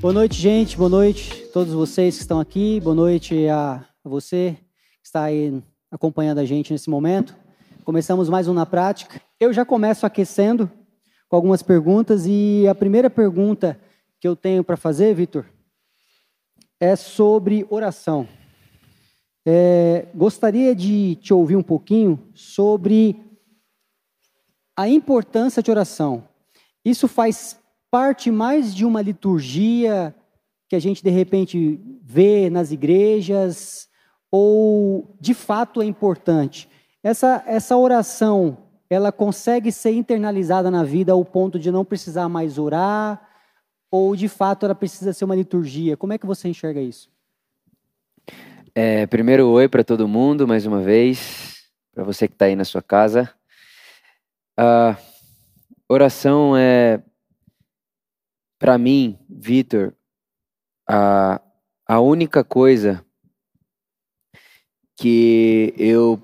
Boa noite, gente. Boa noite a todos vocês que estão aqui. Boa noite a você que está aí acompanhando a gente nesse momento. Começamos mais um na prática. Eu já começo aquecendo com algumas perguntas e a primeira pergunta que eu tenho para fazer, Vitor, é sobre oração. É, gostaria de te ouvir um pouquinho sobre a importância de oração. Isso faz parte mais de uma liturgia que a gente de repente vê nas igrejas ou de fato é importante? Essa, essa oração, ela consegue ser internalizada na vida ao ponto de não precisar mais orar ou de fato ela precisa ser uma liturgia? Como é que você enxerga isso? É, primeiro, oi para todo mundo, mais uma vez, para você que está aí na sua casa. A oração é para mim, Vitor, a, a única coisa que eu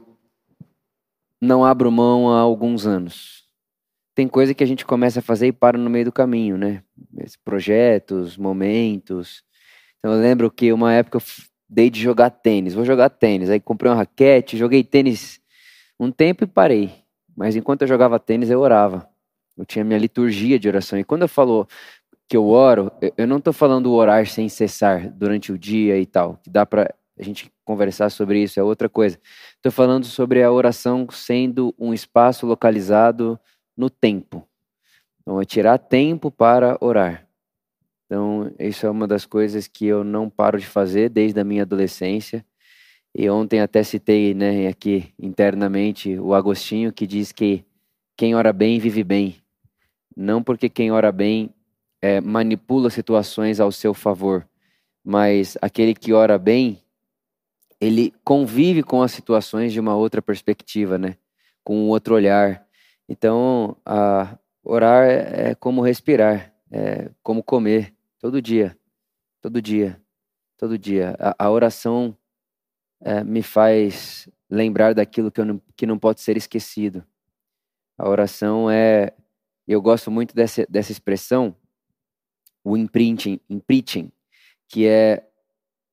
não abro mão há alguns anos. Tem coisa que a gente começa a fazer e para no meio do caminho, né? Projetos, momentos. Então eu lembro que uma época eu dei de jogar tênis. Vou jogar tênis. Aí comprei uma raquete, joguei tênis um tempo e parei. Mas enquanto eu jogava tênis, eu orava. Eu tinha minha liturgia de oração. E quando eu falo que eu oro, eu não estou falando orar sem cessar durante o dia e tal, que dá para a gente conversar sobre isso, é outra coisa. Estou falando sobre a oração sendo um espaço localizado no tempo. Então, é tirar tempo para orar. Então, isso é uma das coisas que eu não paro de fazer desde a minha adolescência. E ontem até citei né, aqui internamente o Agostinho, que diz que quem ora bem vive bem. Não porque quem ora bem é, manipula situações ao seu favor, mas aquele que ora bem, ele convive com as situações de uma outra perspectiva, né? Com um outro olhar. Então, a, orar é, é como respirar, é como comer, todo dia, todo dia, todo dia. A, a oração é, me faz lembrar daquilo que, não, que não pode ser esquecido. A oração é. Eu gosto muito dessa, dessa expressão, o imprinting, imprinting, que é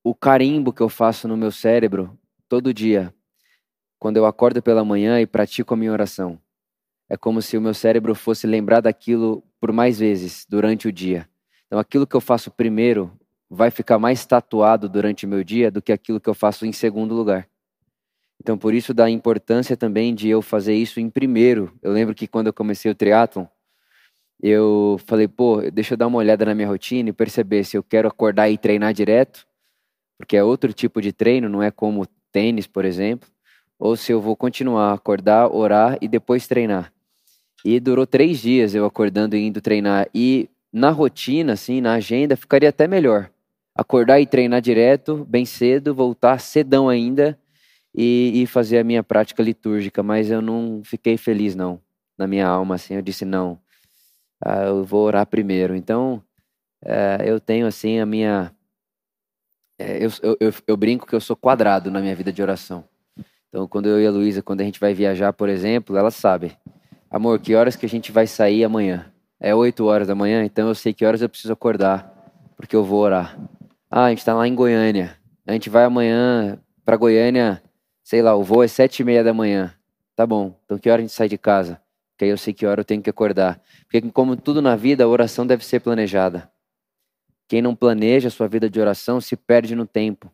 o carimbo que eu faço no meu cérebro todo dia, quando eu acordo pela manhã e pratico a minha oração. É como se o meu cérebro fosse lembrar daquilo por mais vezes durante o dia. Então, aquilo que eu faço primeiro vai ficar mais tatuado durante o meu dia do que aquilo que eu faço em segundo lugar. Então, por isso da importância também de eu fazer isso em primeiro. Eu lembro que quando eu comecei o triatlon, eu falei, pô, deixa eu dar uma olhada na minha rotina e perceber se eu quero acordar e treinar direto, porque é outro tipo de treino, não é como tênis, por exemplo, ou se eu vou continuar acordar, orar e depois treinar. E durou três dias eu acordando e indo treinar. E na rotina, assim, na agenda, ficaria até melhor. Acordar e treinar direto, bem cedo, voltar cedão ainda e, e fazer a minha prática litúrgica. Mas eu não fiquei feliz, não. Na minha alma, assim, eu disse, não, ah, eu vou orar primeiro. Então, é, eu tenho assim a minha. É, eu, eu, eu, brinco que eu sou quadrado na minha vida de oração. Então, quando eu e a Luísa, quando a gente vai viajar, por exemplo, ela sabe. Amor, que horas que a gente vai sair amanhã? É 8 horas da manhã, então eu sei que horas eu preciso acordar, porque eu vou orar. Ah, a gente está lá em Goiânia. A gente vai amanhã para Goiânia, sei lá, o voo é sete e meia da manhã. Tá bom, então que hora a gente sai de casa? Aí eu sei que hora eu tenho que acordar. Porque, como tudo na vida, a oração deve ser planejada. Quem não planeja a sua vida de oração se perde no tempo,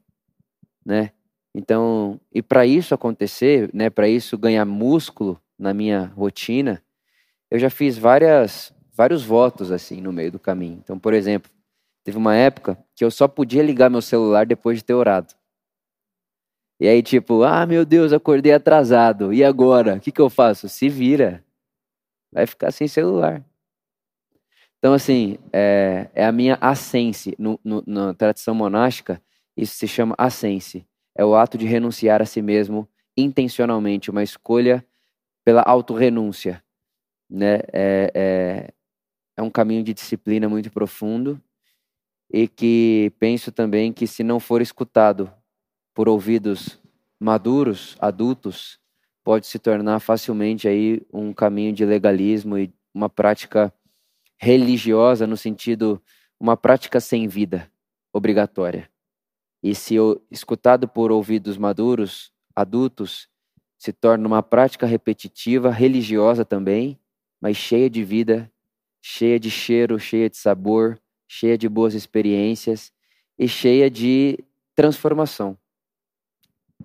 né? Então, e para isso acontecer, né, para isso ganhar músculo na minha rotina, eu já fiz várias vários votos assim no meio do caminho. Então, por exemplo, teve uma época que eu só podia ligar meu celular depois de ter orado. E aí, tipo, ah, meu Deus, acordei atrasado. E agora? O que, que eu faço? Se vira vai ficar sem celular. Então, assim, é, é a minha ascense. No, no, na tradição monástica, isso se chama ascense. É o ato de renunciar a si mesmo intencionalmente, uma escolha pela autorrenúncia. Né? É, é, é um caminho de disciplina muito profundo e que penso também que, se não for escutado por ouvidos maduros, adultos, pode se tornar facilmente aí um caminho de legalismo e uma prática religiosa no sentido uma prática sem vida, obrigatória. E se escutado por ouvidos maduros, adultos, se torna uma prática repetitiva, religiosa também, mas cheia de vida, cheia de cheiro, cheia de sabor, cheia de boas experiências e cheia de transformação.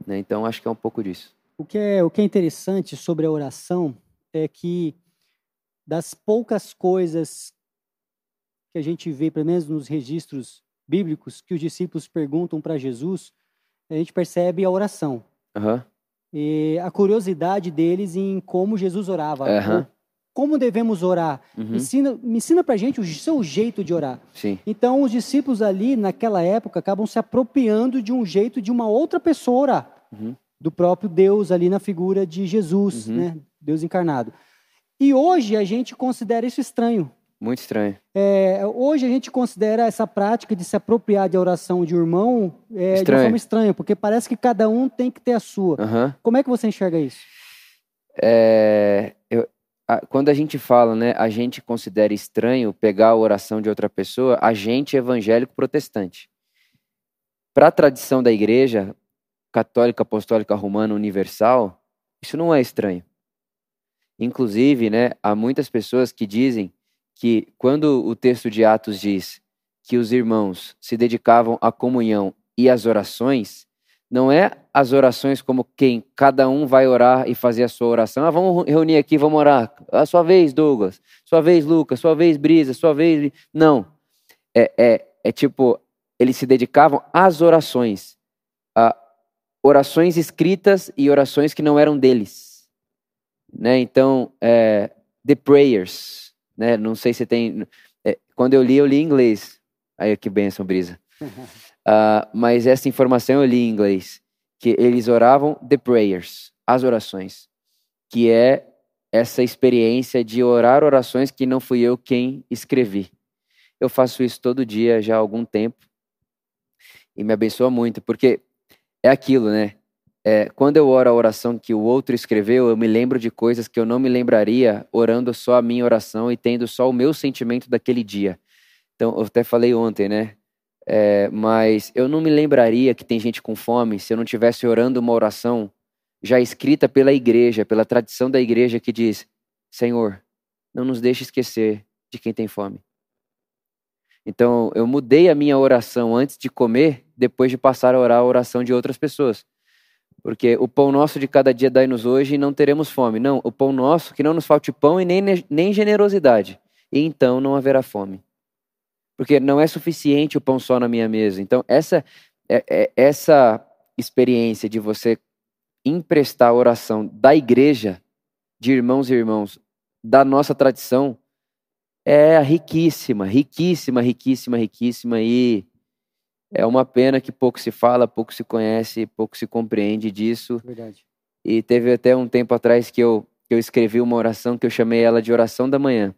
Né? Então, acho que é um pouco disso. O que é, o que é interessante sobre a oração é que, das poucas coisas que a gente vê, pelo menos nos registros bíblicos, que os discípulos perguntam para Jesus, a gente percebe a oração. Uhum. E a curiosidade deles em como Jesus orava. Uhum. Como devemos orar? Uhum. Ensina, me ensina para a gente o seu jeito de orar. Sim. Então, os discípulos ali, naquela época, acabam se apropriando de um jeito de uma outra pessoa orar. Uhum. Do próprio Deus ali na figura de Jesus, Uhum. né? Deus encarnado. E hoje a gente considera isso estranho. Muito estranho. É, hoje a gente considera essa prática de se apropriar de oração de um irmão é, de forma estranha, porque parece que cada um tem que ter a sua. Uhum. Como é que você enxerga isso? É, eu- a- quando a gente fala, né, a gente considera estranho pegar a oração de outra pessoa, a gente é evangélico protestante. Para a tradição da igreja católica, apostólica, romana, universal, isso não é estranho. Inclusive, né, há muitas pessoas que dizem que quando o texto de Atos diz que os irmãos se dedicavam à comunhão e às orações, não é as orações como quem cada um vai orar e fazer a sua oração. Ah, vamos reunir aqui, vamos orar. A sua vez, Douglas. Sua vez, Lucas. Sua vez, Brisa. Sua vez. Não. É, é, é tipo, eles se dedicavam às orações. Orações escritas e orações que não eram deles. Né? Então, é, the prayers. Né? Não sei se tem. é, quando eu li, eu li em inglês. Aí que benção, Brisa. Ah, mas essa informação eu li em inglês, que eles oravam the prayers, as orações, que é essa experiência de orar orações que não fui eu quem escrevi. Eu faço isso todo dia já há algum tempo e me abençoa muito, porque é aquilo, né? É, quando eu oro a oração que o outro escreveu, eu me lembro de coisas que eu não me lembraria orando só a minha oração e tendo só o meu sentimento daquele dia. Então, eu até falei ontem, né? É, mas eu não me lembraria que tem gente com fome se eu não tivesse orando uma oração já escrita pela igreja, pela tradição da igreja que diz: Senhor, não nos deixe esquecer de quem tem fome. Então, eu mudei a minha oração antes de comer, depois de passar a orar a oração de outras pessoas. Porque o pão nosso de cada dia dai-nos hoje e não teremos fome. Não, o pão nosso, que não nos falte pão e nem, nem generosidade. E então não haverá fome porque não é suficiente o pão só na minha mesa. Então, essa, é, é, essa experiência de você emprestar a oração da igreja, de irmãos e irmãos, da nossa tradição, é riquíssima, riquíssima, riquíssima, riquíssima. E é uma pena que pouco se fala, pouco se conhece, pouco se compreende disso. Verdade. E teve até um tempo atrás que eu, que eu escrevi uma oração que eu chamei ela de oração da manhã.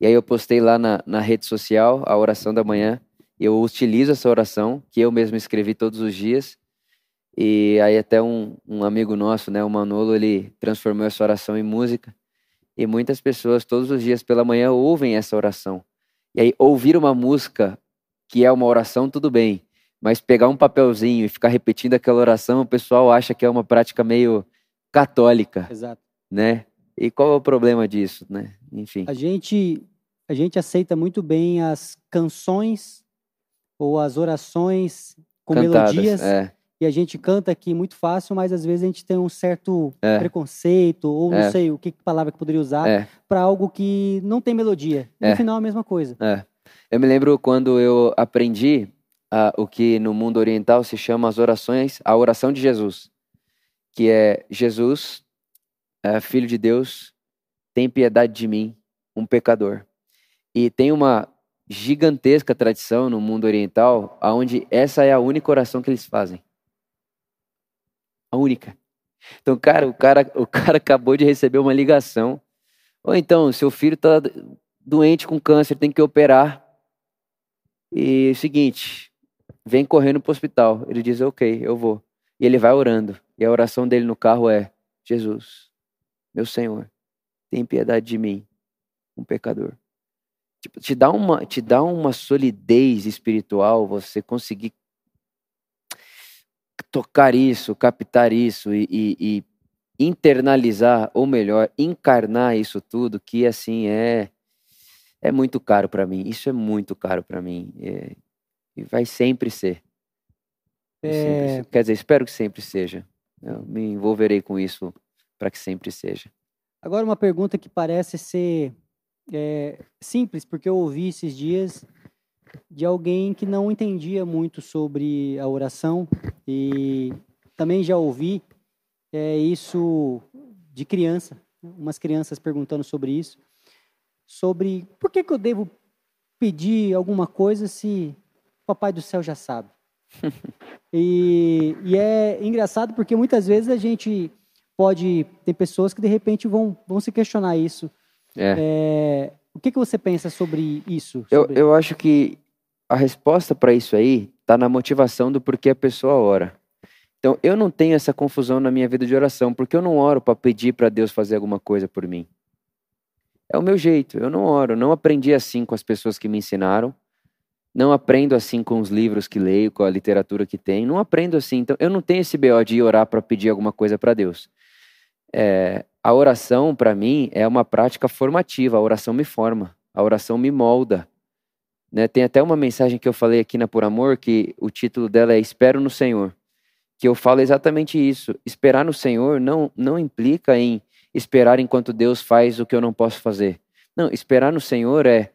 E aí eu postei lá na, na rede social a oração da manhã. Eu utilizo essa oração, que eu mesmo escrevi todos os dias. E aí até um, um amigo nosso, né, o Manolo, ele transformou essa oração em música. E muitas pessoas todos os dias pela manhã ouvem essa oração. E aí ouvir uma música que é uma oração, tudo bem. Mas pegar um papelzinho e ficar repetindo aquela oração, o pessoal acha que é uma prática meio católica, Exato. né? E qual é o problema disso, né? Enfim. A gente, a gente aceita muito bem as canções ou as orações com Cantadas, melodias é. E a gente canta aqui muito fácil, mas às vezes a gente tem um certo É. preconceito ou não É. sei o que palavra que poderia usar É. para algo que não tem melodia. No É. final é a mesma coisa. É. Eu me lembro quando eu aprendi ah, o que no mundo oriental se chama as orações, a oração de Jesus, que é Jesus, é, filho de Deus, tem piedade de mim, um pecador. E tem uma gigantesca tradição no mundo oriental, onde essa é a única oração que eles fazem. A única. Então, cara, o cara, o cara acabou de receber uma ligação. Ou então, seu filho está doente com câncer, tem que operar. E é o seguinte, vem correndo para o hospital. Ele diz, ok, eu vou. E ele vai orando. E a oração dele no carro é: Jesus, meu Senhor, tem piedade de mim, um pecador. tipo, te dá uma, te dá uma solidez espiritual você conseguir tocar isso, captar isso e, e, e internalizar, ou melhor, encarnar isso tudo, que assim é é muito caro para mim. Isso é muito caro para mim é, e vai sempre ser. É... Sempre, quer dizer, espero que sempre seja. Eu me envolverei com isso para que sempre seja. Agora uma pergunta que parece ser é, simples, porque eu ouvi esses dias de alguém que não entendia muito sobre a oração e também já ouvi é, isso de criança, umas crianças perguntando sobre isso, sobre por que, que eu devo pedir alguma coisa se o Papai do Céu já sabe. e, e é engraçado porque muitas vezes a gente pode tem pessoas que de repente vão, vão se questionar isso. É. É, o que, que você pensa sobre isso? Sobre... Eu, eu acho que a resposta para isso aí está na motivação do porquê a pessoa ora. Então, eu não tenho essa confusão na minha vida de oração, porque eu não oro para pedir para Deus fazer alguma coisa por mim. É o meu jeito, eu não oro, não aprendi assim com as pessoas que me ensinaram, não aprendo assim com os livros que leio, com a literatura que tenho, não aprendo assim. Então, eu não tenho esse BO de orar para pedir alguma coisa para Deus. É, a oração, para mim, é uma prática formativa. A oração me forma, a oração me molda. Né? Tem até uma mensagem que eu falei aqui na Por Amor, que o título dela é Espero no Senhor. Que eu falo exatamente isso. Esperar no Senhor não, não implica em esperar enquanto Deus faz o que eu não posso fazer. Não, esperar no Senhor é,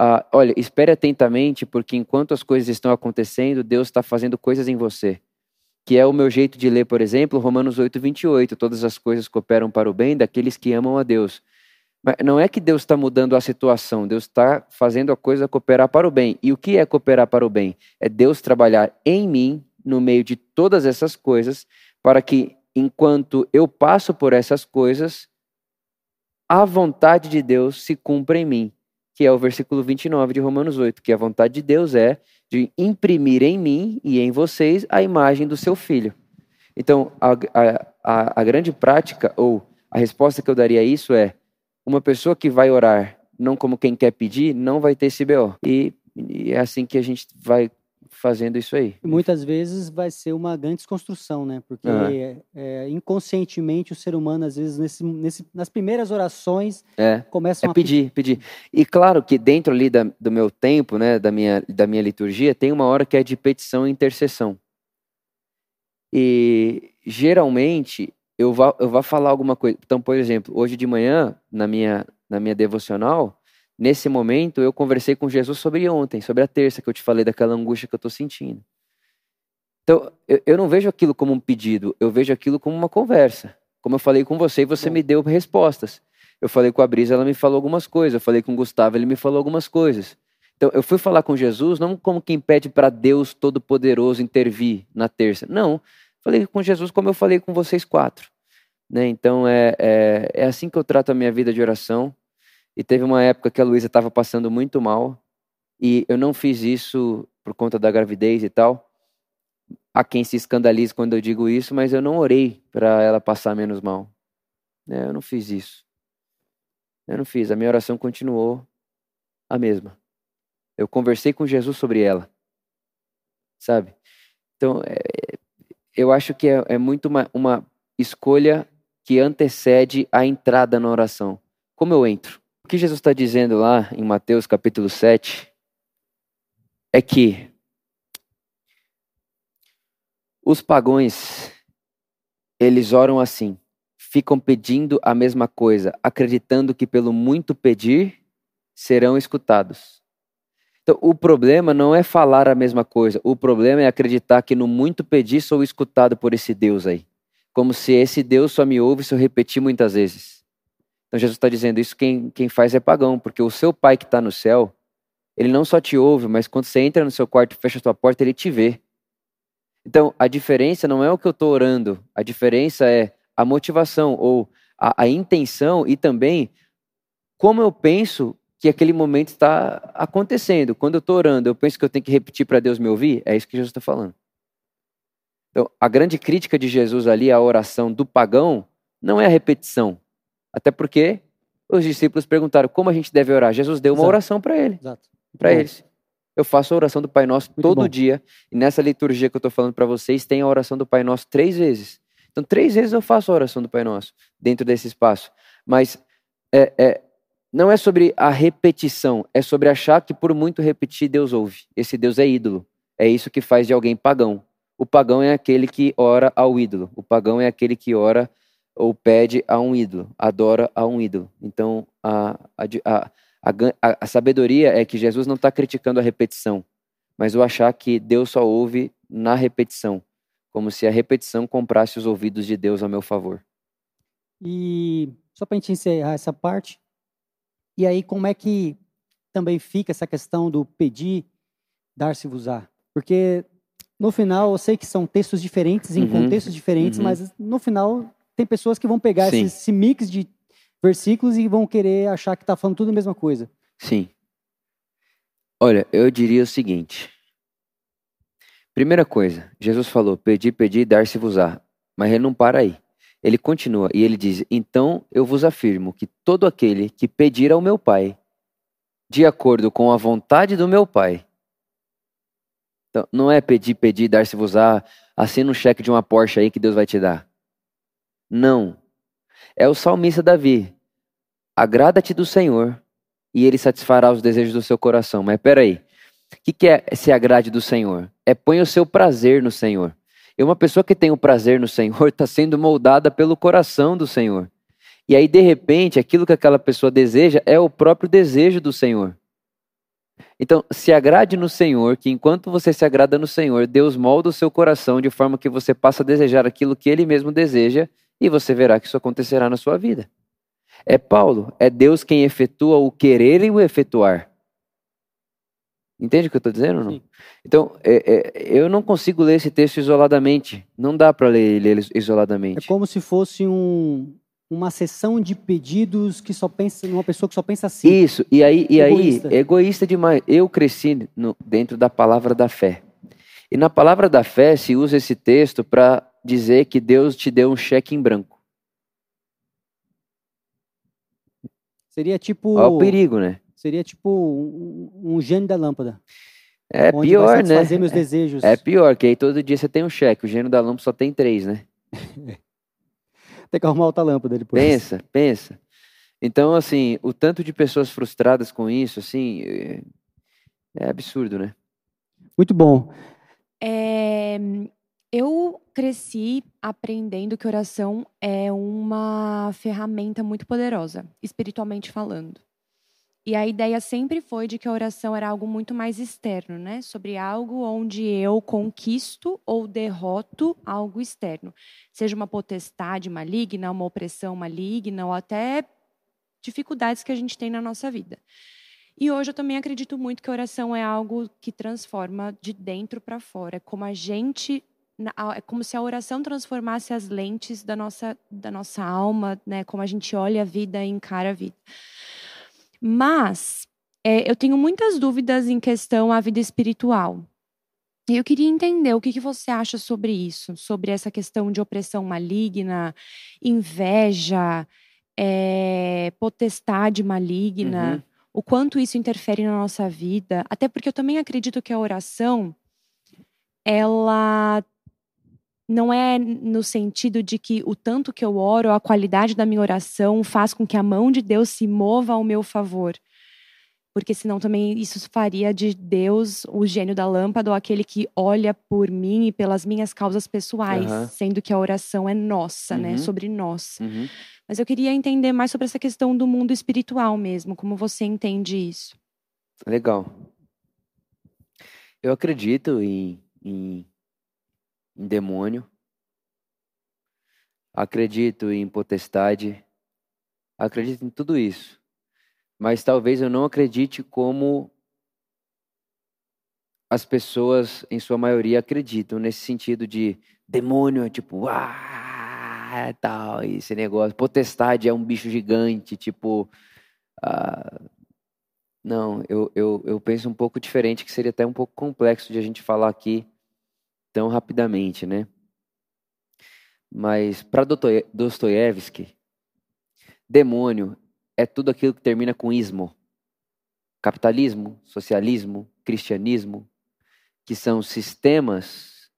uh, olha, espere atentamente, porque enquanto as coisas estão acontecendo, Deus está fazendo coisas em você que é o meu jeito de ler, por exemplo, Romanos 8, 28. Todas as coisas cooperam para o bem daqueles que amam a Deus. Mas não é que Deus está mudando a situação, Deus está fazendo a coisa cooperar para o bem. E o que é cooperar para o bem? É Deus trabalhar em mim, no meio de todas essas coisas, para que, enquanto eu passo por essas coisas, a vontade de Deus se cumpra em mim, que é o versículo 29 de Romanos 8, que a vontade de Deus é de imprimir em mim e em vocês a imagem do seu filho. Então, a, a, a grande prática, ou a resposta que eu daria a isso é: uma pessoa que vai orar não como quem quer pedir, não vai ter esse BO. E, e é assim que a gente vai fazendo isso aí. Muitas vezes vai ser uma grande desconstrução, né? Porque uhum. é, inconscientemente o ser humano, às vezes, nesse, nesse, nas primeiras orações, é, começa é a pedir, pedir. E claro que dentro ali da, do meu tempo, né, da minha, da minha liturgia, tem uma hora que é de petição e intercessão. E geralmente eu vou, eu vou falar alguma coisa. Então, por exemplo, hoje de manhã, na minha, na minha devocional, Nesse momento, eu conversei com Jesus sobre ontem, sobre a terça, que eu te falei daquela angústia que eu estou sentindo. Então, eu, eu, não vejo aquilo como um pedido, eu vejo aquilo como uma conversa. Como eu falei com você, você me deu respostas. Eu falei com a Brisa, ela me falou algumas coisas. Eu falei com o Gustavo, ele me falou algumas coisas. Então, eu fui falar com Jesus não como quem pede para Deus Todo-Poderoso intervir na terça. Não. Falei com Jesus como eu falei com vocês quatro. Né? Então, é, é, é assim que eu trato a minha vida de oração. E teve uma época que a Luísa estava passando muito mal e eu não fiz isso por conta da gravidez e tal. Há quem se escandalize quando eu digo isso, mas eu não orei para ela passar menos mal. É, eu não fiz isso. Eu não fiz. A minha oração continuou a mesma. Eu conversei com Jesus sobre ela. Sabe? Então, é, eu acho que é, é muito uma, uma escolha que antecede a entrada na oração. Como eu entro? Que Jesus está dizendo lá em Mateus capítulo 7 é que os pagões, eles oram assim, ficam pedindo a mesma coisa, acreditando que pelo muito pedir serão escutados. Então, o problema não é falar a mesma coisa, o problema é acreditar que no muito pedir sou escutado por esse Deus aí. Como se esse Deus só me ouve se eu repetir muitas vezes. Então Jesus está dizendo isso quem, quem faz é pagão, porque o seu pai que está no céu, ele não só te ouve, mas quando você entra no seu quarto e fecha a sua porta, ele te vê. Então a diferença não é o que eu estou orando, a diferença é a motivação ou a, a intenção e também como eu penso que aquele momento está acontecendo. Quando eu estou orando, eu penso que eu tenho que repetir para Deus me ouvir? É isso que Jesus está falando. Então, a grande crítica de Jesus ali à oração do pagão não é a repetição, até porque Os discípulos perguntaram como a gente deve orar. Jesus deu uma Exato. oração para ele, para eles. Eu faço a oração do Pai Nosso Muito todo bom. dia. E nessa liturgia que eu estou falando para vocês, tem a oração do Pai Nosso três vezes. Então, três vezes eu faço a oração do Pai Nosso dentro desse espaço. Mas é, é, não é sobre a repetição, é sobre achar que por muito repetir Deus ouve. Esse Deus é ídolo. É isso que faz de alguém pagão. O pagão é aquele que ora ao ídolo. O pagão é aquele que ora ou pede a um ídolo, adora a um ídolo. Então, a, a, a, a, sabedoria é que Jesus não está criticando a repetição, mas o achar que Deus só ouve na repetição, como se a repetição comprasse os ouvidos de Deus a meu favor. E só para a gente encerrar essa parte, e aí como é que também fica essa questão do pedir, dar-se-vos-á? Porque no final, eu sei que são textos diferentes, em Uhum, contextos diferentes, uhum. mas no final tem pessoas que vão pegar esse, esse mix de versículos e vão querer achar que está falando tudo a mesma coisa. Sim. Olha, eu diria o seguinte. Primeira coisa, Jesus falou: pedi, pedi, dar-se-vos-á. Mas ele não para aí. Ele continua e ele diz: Então eu vos afirmo que todo aquele que pedir ao meu Pai, de acordo com a vontade do meu Pai. Então, não é pedir, pedir, dar-se-vos-á, assina um cheque de uma Porsche aí que Deus vai te dar. Não. É o salmista Davi. Agrada-te do Senhor e ele satisfará os desejos do seu coração. Mas peraí, o que, que é se agrade do Senhor? É põe o seu prazer no Senhor. E uma pessoa que tem o prazer no Senhor está sendo moldada pelo coração do Senhor. E aí, de repente, aquilo que aquela pessoa deseja é o próprio desejo do Senhor. Então, se agrade no Senhor, que enquanto você se agrada no Senhor, Deus molda o seu coração de forma que você passa a desejar aquilo que Ele mesmo deseja, e você verá que isso acontecerá na sua vida. É Paulo, é Deus quem efetua o querer e o efetuar. Entende o que eu estou dizendo? Não? Sim. Então, é, é, eu não consigo ler esse texto isoladamente. Não dá para ler ele É isoladamente. como se fosse um, uma sessão de pedidos que só pensa, uma pessoa que só pensa assim. Isso, e aí, e aí Egoísta. egoísta demais. Eu cresci no- dentro da palavra da fé. E na palavra da fé se usa esse texto para dizer que Deus te deu um cheque em branco. Seria tipo, Olha o perigo, né? seria tipo um, um gênio da lâmpada. É onde vai pior, né? desejos. É pior, que aí todo dia você tem um cheque. O gênio da lâmpada só tem três, né? Tem que arrumar outra lâmpada depois. Pensa, pensa. Então, assim, o tanto de pessoas frustradas com isso, assim, é- é absurdo, né? Muito bom. É, eu cresci aprendendo que oração é uma ferramenta muito poderosa, espiritualmente falando. E a ideia sempre foi de que a oração era algo muito mais externo, né? Sobre algo onde eu conquisto ou derroto algo externo. Seja uma potestade maligna, uma opressão maligna, ou até dificuldades que a gente tem na nossa vida. E hoje eu também acredito muito que a oração é algo que transforma de dentro para fora. É como a gente. É como se a oração transformasse as lentes da nossa, da nossa alma, né? Como a gente olha a vida e encara a vida. Mas é, eu tenho muitas dúvidas em questão à vida espiritual. E eu queria entender o que, que você acha sobre isso, sobre essa questão de opressão maligna, inveja, é, potestade maligna Uhum. o quanto isso interfere na nossa vida, até porque eu também acredito que a oração ela não é no sentido de que o tanto que eu oro, a qualidade da minha oração faz com que a mão de Deus se mova ao meu favor. Porque senão também isso faria de Deus o gênio da lâmpada ou aquele que olha por mim e pelas minhas causas pessoais, Aham. sendo que a oração é nossa, né? Uhum. Sobre nós. Uhum. Mas eu queria entender mais sobre essa questão do mundo espiritual mesmo, como você entende isso. Legal. Eu acredito em, em, em demônio. Acredito em potestade. Acredito em tudo isso. Mas talvez eu não acredite como as pessoas, em sua maioria, acreditam, nesse sentido de demônio tipo, ah, tal, esse negócio. Potestade é um bicho gigante, tipo. ah, não, eu, eu, eu penso um pouco diferente, que seria até um pouco complexo de a gente falar aqui tão rapidamente, né? Mas para Dostoiévski, demônio é tudo aquilo que termina com ismo. Capitalismo, socialismo, cristianismo, que são sistemas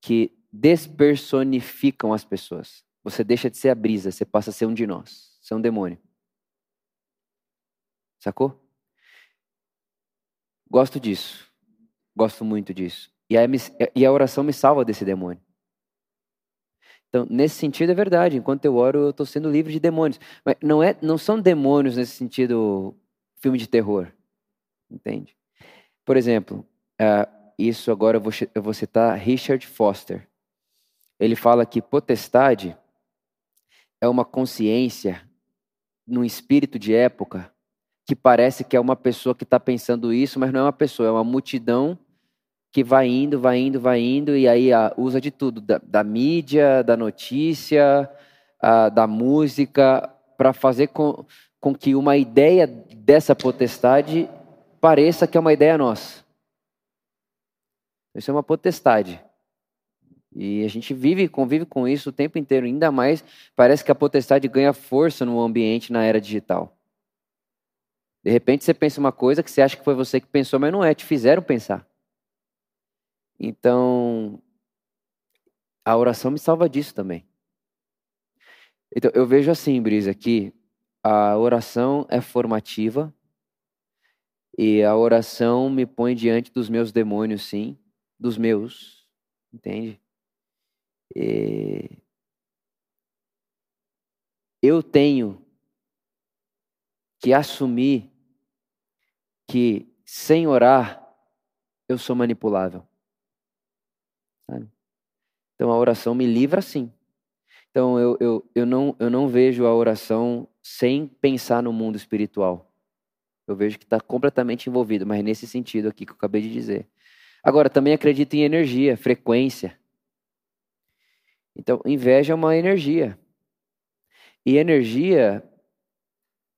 que despersonificam as pessoas. Você deixa de ser a brisa, você passa a ser um de nós. Você é um demônio. Sacou? Gosto disso. Gosto muito disso. E a, e a oração me salva desse demônio. Então, nesse sentido é verdade. Enquanto eu oro, eu estou sendo livre de demônios. Mas não, é, não são demônios nesse sentido filme de terror. Entende? Por exemplo, uh, isso agora eu vou, eu vou citar Richard Foster. Ele fala que potestade é uma consciência num espírito de época que parece que é uma pessoa que está pensando isso, mas não é uma pessoa, é uma multidão que vai indo, vai indo, vai indo, e aí a, usa de tudo, da, da mídia, da notícia, a, da música, para fazer com, com que uma ideia dessa potestade pareça que é uma ideia nossa. Isso é uma potestade. E a gente vive, convive com isso o tempo inteiro. Ainda mais, parece que a potestade ganha força no ambiente na era digital. De repente você pensa uma coisa que você acha que foi você que pensou, mas não é, te fizeram pensar. Então, a oração me salva disso também. Então, eu vejo assim, Brisa, que a oração é formativa e a oração me põe diante dos meus demônios, sim, dos meus, entende? E eu tenho que assumir que sem orar eu sou manipulável. Então a oração me livra sim. Então eu, eu, eu, não, eu não vejo a oração sem pensar no mundo espiritual. Eu vejo que está completamente envolvido, mas nesse sentido aqui que eu acabei de dizer. Agora, também acredito em energia, frequência. Então, inveja é uma energia. E energia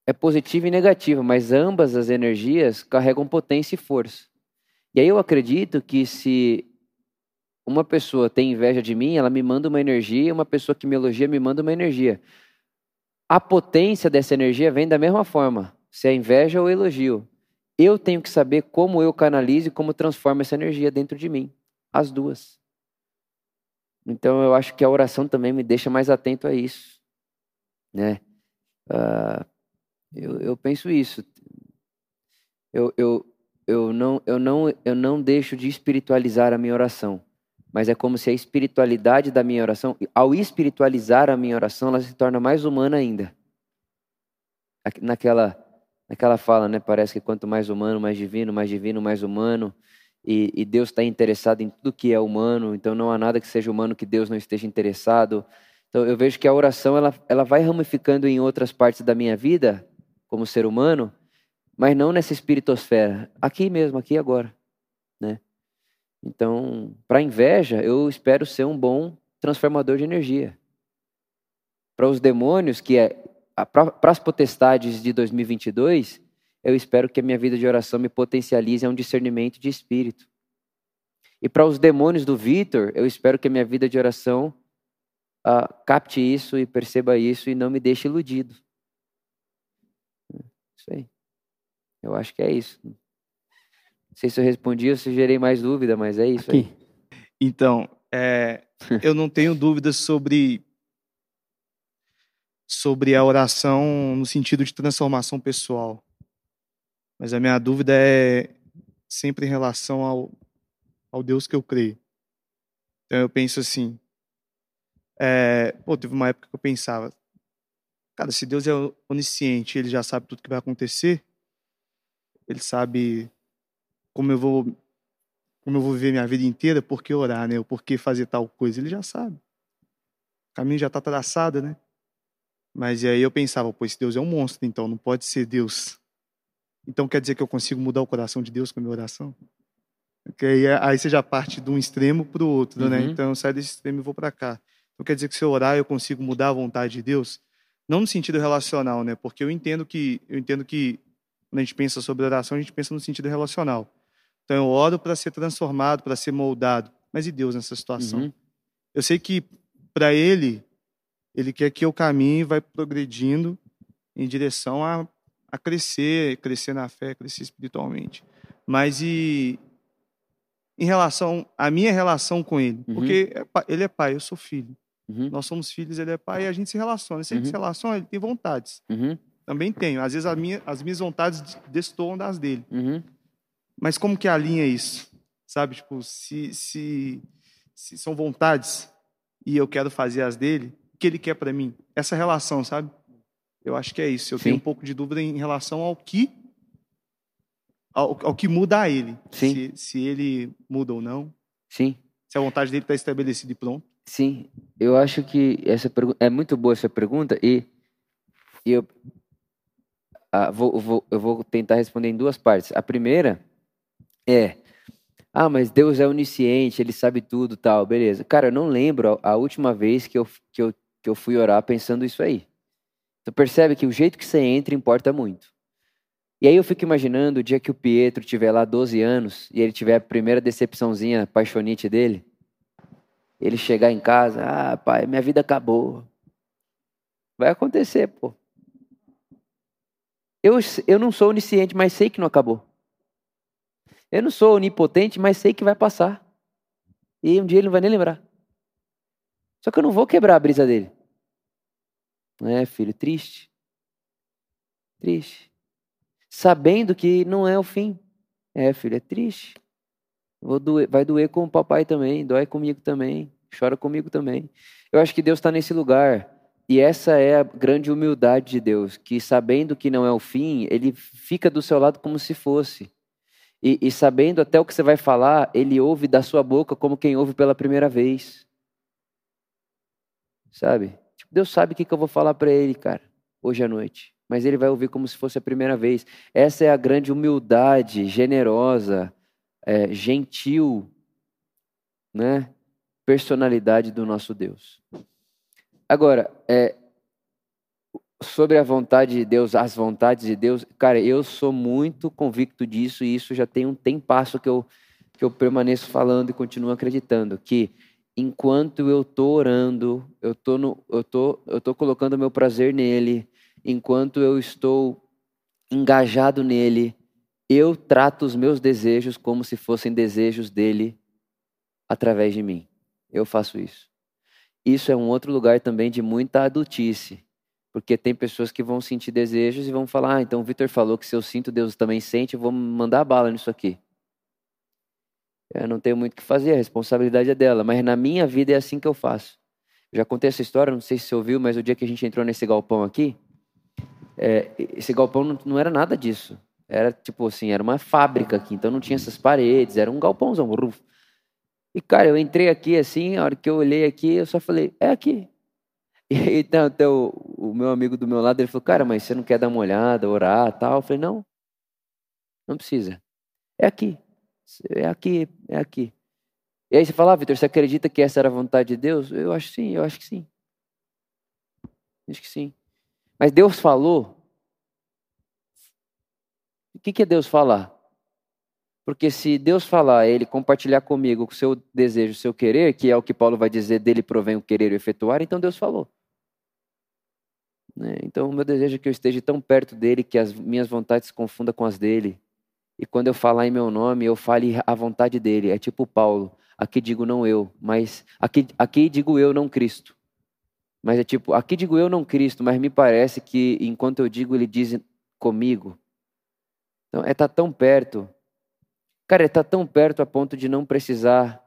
é positiva e negativa, mas ambas as energias carregam potência e força. E aí eu acredito que se uma pessoa tem inveja de mim, ela me manda uma energia, uma pessoa que me elogia me manda uma energia. A potência dessa energia vem da mesma forma, se é inveja ou elogio. Eu tenho que saber como eu canalizo e como transformo essa energia dentro de mim. As duas. Então eu acho que a oração também me deixa mais atento a isso. Né? Uh, eu, eu penso isso. Eu, eu, eu, não, eu, não, eu não deixo de espiritualizar a minha oração. Mas é como se a espiritualidade da minha oração, ao espiritualizar a minha oração, ela se torna mais humana ainda. Naquela, naquela fala, né? Parece que quanto mais humano, mais divino, mais divino, mais humano. E, e Deus está interessado em tudo que é humano, então não há nada que seja humano que Deus não esteja interessado. Então eu vejo que a oração ela, ela vai ramificando em outras partes da minha vida, como ser humano, mas não nessa espiritosfera, aqui mesmo, aqui agora? Então, para inveja, eu espero ser um bom transformador de energia. Para os demônios, que é para as potestades de 2022, eu espero que a minha vida de oração me potencialize a um discernimento de espírito. E para os demônios do Vitor, eu espero que a minha vida de oração uh, capte isso e perceba isso e não me deixe iludido. Isso aí. Eu acho que é isso. Não sei se eu respondi ou se gerei mais dúvida, mas é isso Aqui. aí. Então, é, eu não tenho dúvidas sobre sobre a oração no sentido de transformação pessoal. Mas a minha dúvida é sempre em relação ao, ao Deus que eu creio. Então eu penso assim, é, pô, teve uma época que eu pensava, Cara, se Deus é onisciente, ele já sabe tudo que vai acontecer, ele sabe como eu vou como eu vou viver minha vida inteira, por que orar, né? Ou por que fazer tal coisa, ele já sabe. O caminho já está traçado, né? Mas aí eu pensava, pô, esse Deus é um monstro, então não pode ser Deus. Então quer dizer que eu consigo mudar o coração de Deus com a minha oração? Aí, aí você já parte de um extremo para o outro, né? uhum. né? Então eu saio desse extremo e vou para cá. Então quer dizer que se eu orar eu consigo mudar a vontade de Deus? Não no sentido relacional, né? Porque eu entendo que eu entendo que quando a gente pensa sobre oração, a gente pensa no sentido relacional. Então eu oro para ser transformado, para ser moldado. Mas e Deus nessa situação? Uhum. Eu sei que para ele ele quer que eu caminhe, vai progredindo em direção a, a crescer, crescer na fé, crescer espiritualmente. Mas e em relação à minha relação com ele, Uhum. porque é ele é pai, eu sou filho. Uhum, Nós somos filhos, ele é pai e a gente se relaciona. Se a gente Uhum. se relaciona, ele tem vontades. uhum, Também tenho. Às vezes minha, as minhas vontades destoam das dele. Mas como que alinha isso? Sabe, tipo, se, se, se são vontades e eu quero fazer as dele, o que ele quer para mim? Essa relação, sabe? Eu acho que é isso. Eu tenho Sim. um pouco de dúvida em relação ao que ao, ao que muda a ele. Sim. Se, se ele muda ou não. Sim. Se a vontade dele está estabelecida e pronto. Sim, eu acho que essa pergunta é muito boa essa pergunta e, e eu ah, vou, vou- eu vou tentar responder em duas partes. A primeira é, ah, mas Deus é onisciente, Ele sabe tudo, tal, beleza. Cara, eu não lembro a, a última vez que eu, que, eu, que eu fui orar pensando isso aí. Tu percebe que o jeito que você entra importa muito. E aí eu fico imaginando o dia que o Pietro tiver lá 12 anos e ele tiver a primeira decepçãozinha paixonite dele. Ele chegar em casa, ah, pai, minha vida acabou. Vai acontecer, pô. Eu, eu não sou onisciente, mas sei que não acabou. Eu não sou onipotente, mas sei que vai passar. E um dia ele não vai nem lembrar. Só que eu não vou quebrar a brisa dele. Não é, filho? Triste. Triste. Sabendo que não é o fim. É, filho, é triste. Vou doer, vai doer com o papai também, dói comigo também, chora comigo também. Eu acho que Deus está nesse lugar. E essa é a grande humildade de Deus, que sabendo que não é o fim, ele fica do seu lado como se fosse. E, e sabendo até o que você vai falar, ele ouve da sua boca como quem ouve pela primeira vez. Sabe? Tipo, Deus sabe o que, que eu vou falar para ele, cara, hoje à noite. Mas ele vai ouvir como se fosse a primeira vez. Essa é a grande humildade generosa, é, gentil, né? Personalidade do nosso Deus. Agora, é, sobre a vontade de Deus, as vontades de Deus, cara, eu sou muito convicto disso e isso já tem um tempasso que eu, que eu permaneço falando e continuo acreditando, que enquanto eu tô orando, eu tô, no, eu tô, eu tô colocando meu prazer nele, enquanto eu estou engajado nele, eu trato os meus desejos como se fossem desejos dele através de mim. Eu faço isso. Isso é um outro lugar também de muita adultice, porque tem pessoas que vão sentir desejos e vão falar: ah, então o Vitor falou que se eu sinto, Deus também sente, eu vou mandar bala nisso aqui. Eu não tenho muito o que fazer, a responsabilidade é dela, mas na minha vida é assim que eu faço. Eu já contei essa história, não sei se você ouviu, mas o dia que a gente entrou nesse galpão aqui, é, esse galpão não, não era nada disso. Era tipo assim, era uma fábrica aqui, então não tinha essas paredes, era um galpãozão. ruf. E cara, eu entrei aqui assim, a hora que eu olhei aqui, eu só falei, é aqui. E aí então, até o, meu amigo do meu lado, ele falou, cara, mas você não quer dar uma olhada, orar tal? Eu falei, não, não precisa. É aqui, é aqui, é aqui. E aí você fala, ah, Vitor, você acredita que essa era a vontade de Deus? Eu acho sim, eu acho que sim. Acho que sim. Mas Deus falou. O que, que é Deus falar? Porque se Deus falar, ele compartilhar comigo o seu desejo, o seu querer, que é o que Paulo vai dizer, dele provém o querer e efetuar, então Deus falou. Né? Então o meu desejo é que eu esteja tão perto dele que as minhas vontades se confundam com as dele. E quando eu falar em meu nome, eu fale a vontade dele. É tipo Paulo. Aqui digo não eu, mas aqui, aqui digo eu, não Cristo. Mas é tipo, aqui digo eu, não Cristo, mas me parece que enquanto eu digo, ele diz comigo. Então, é estar tá tão perto. Cara, é estar tá tão perto a ponto de não precisar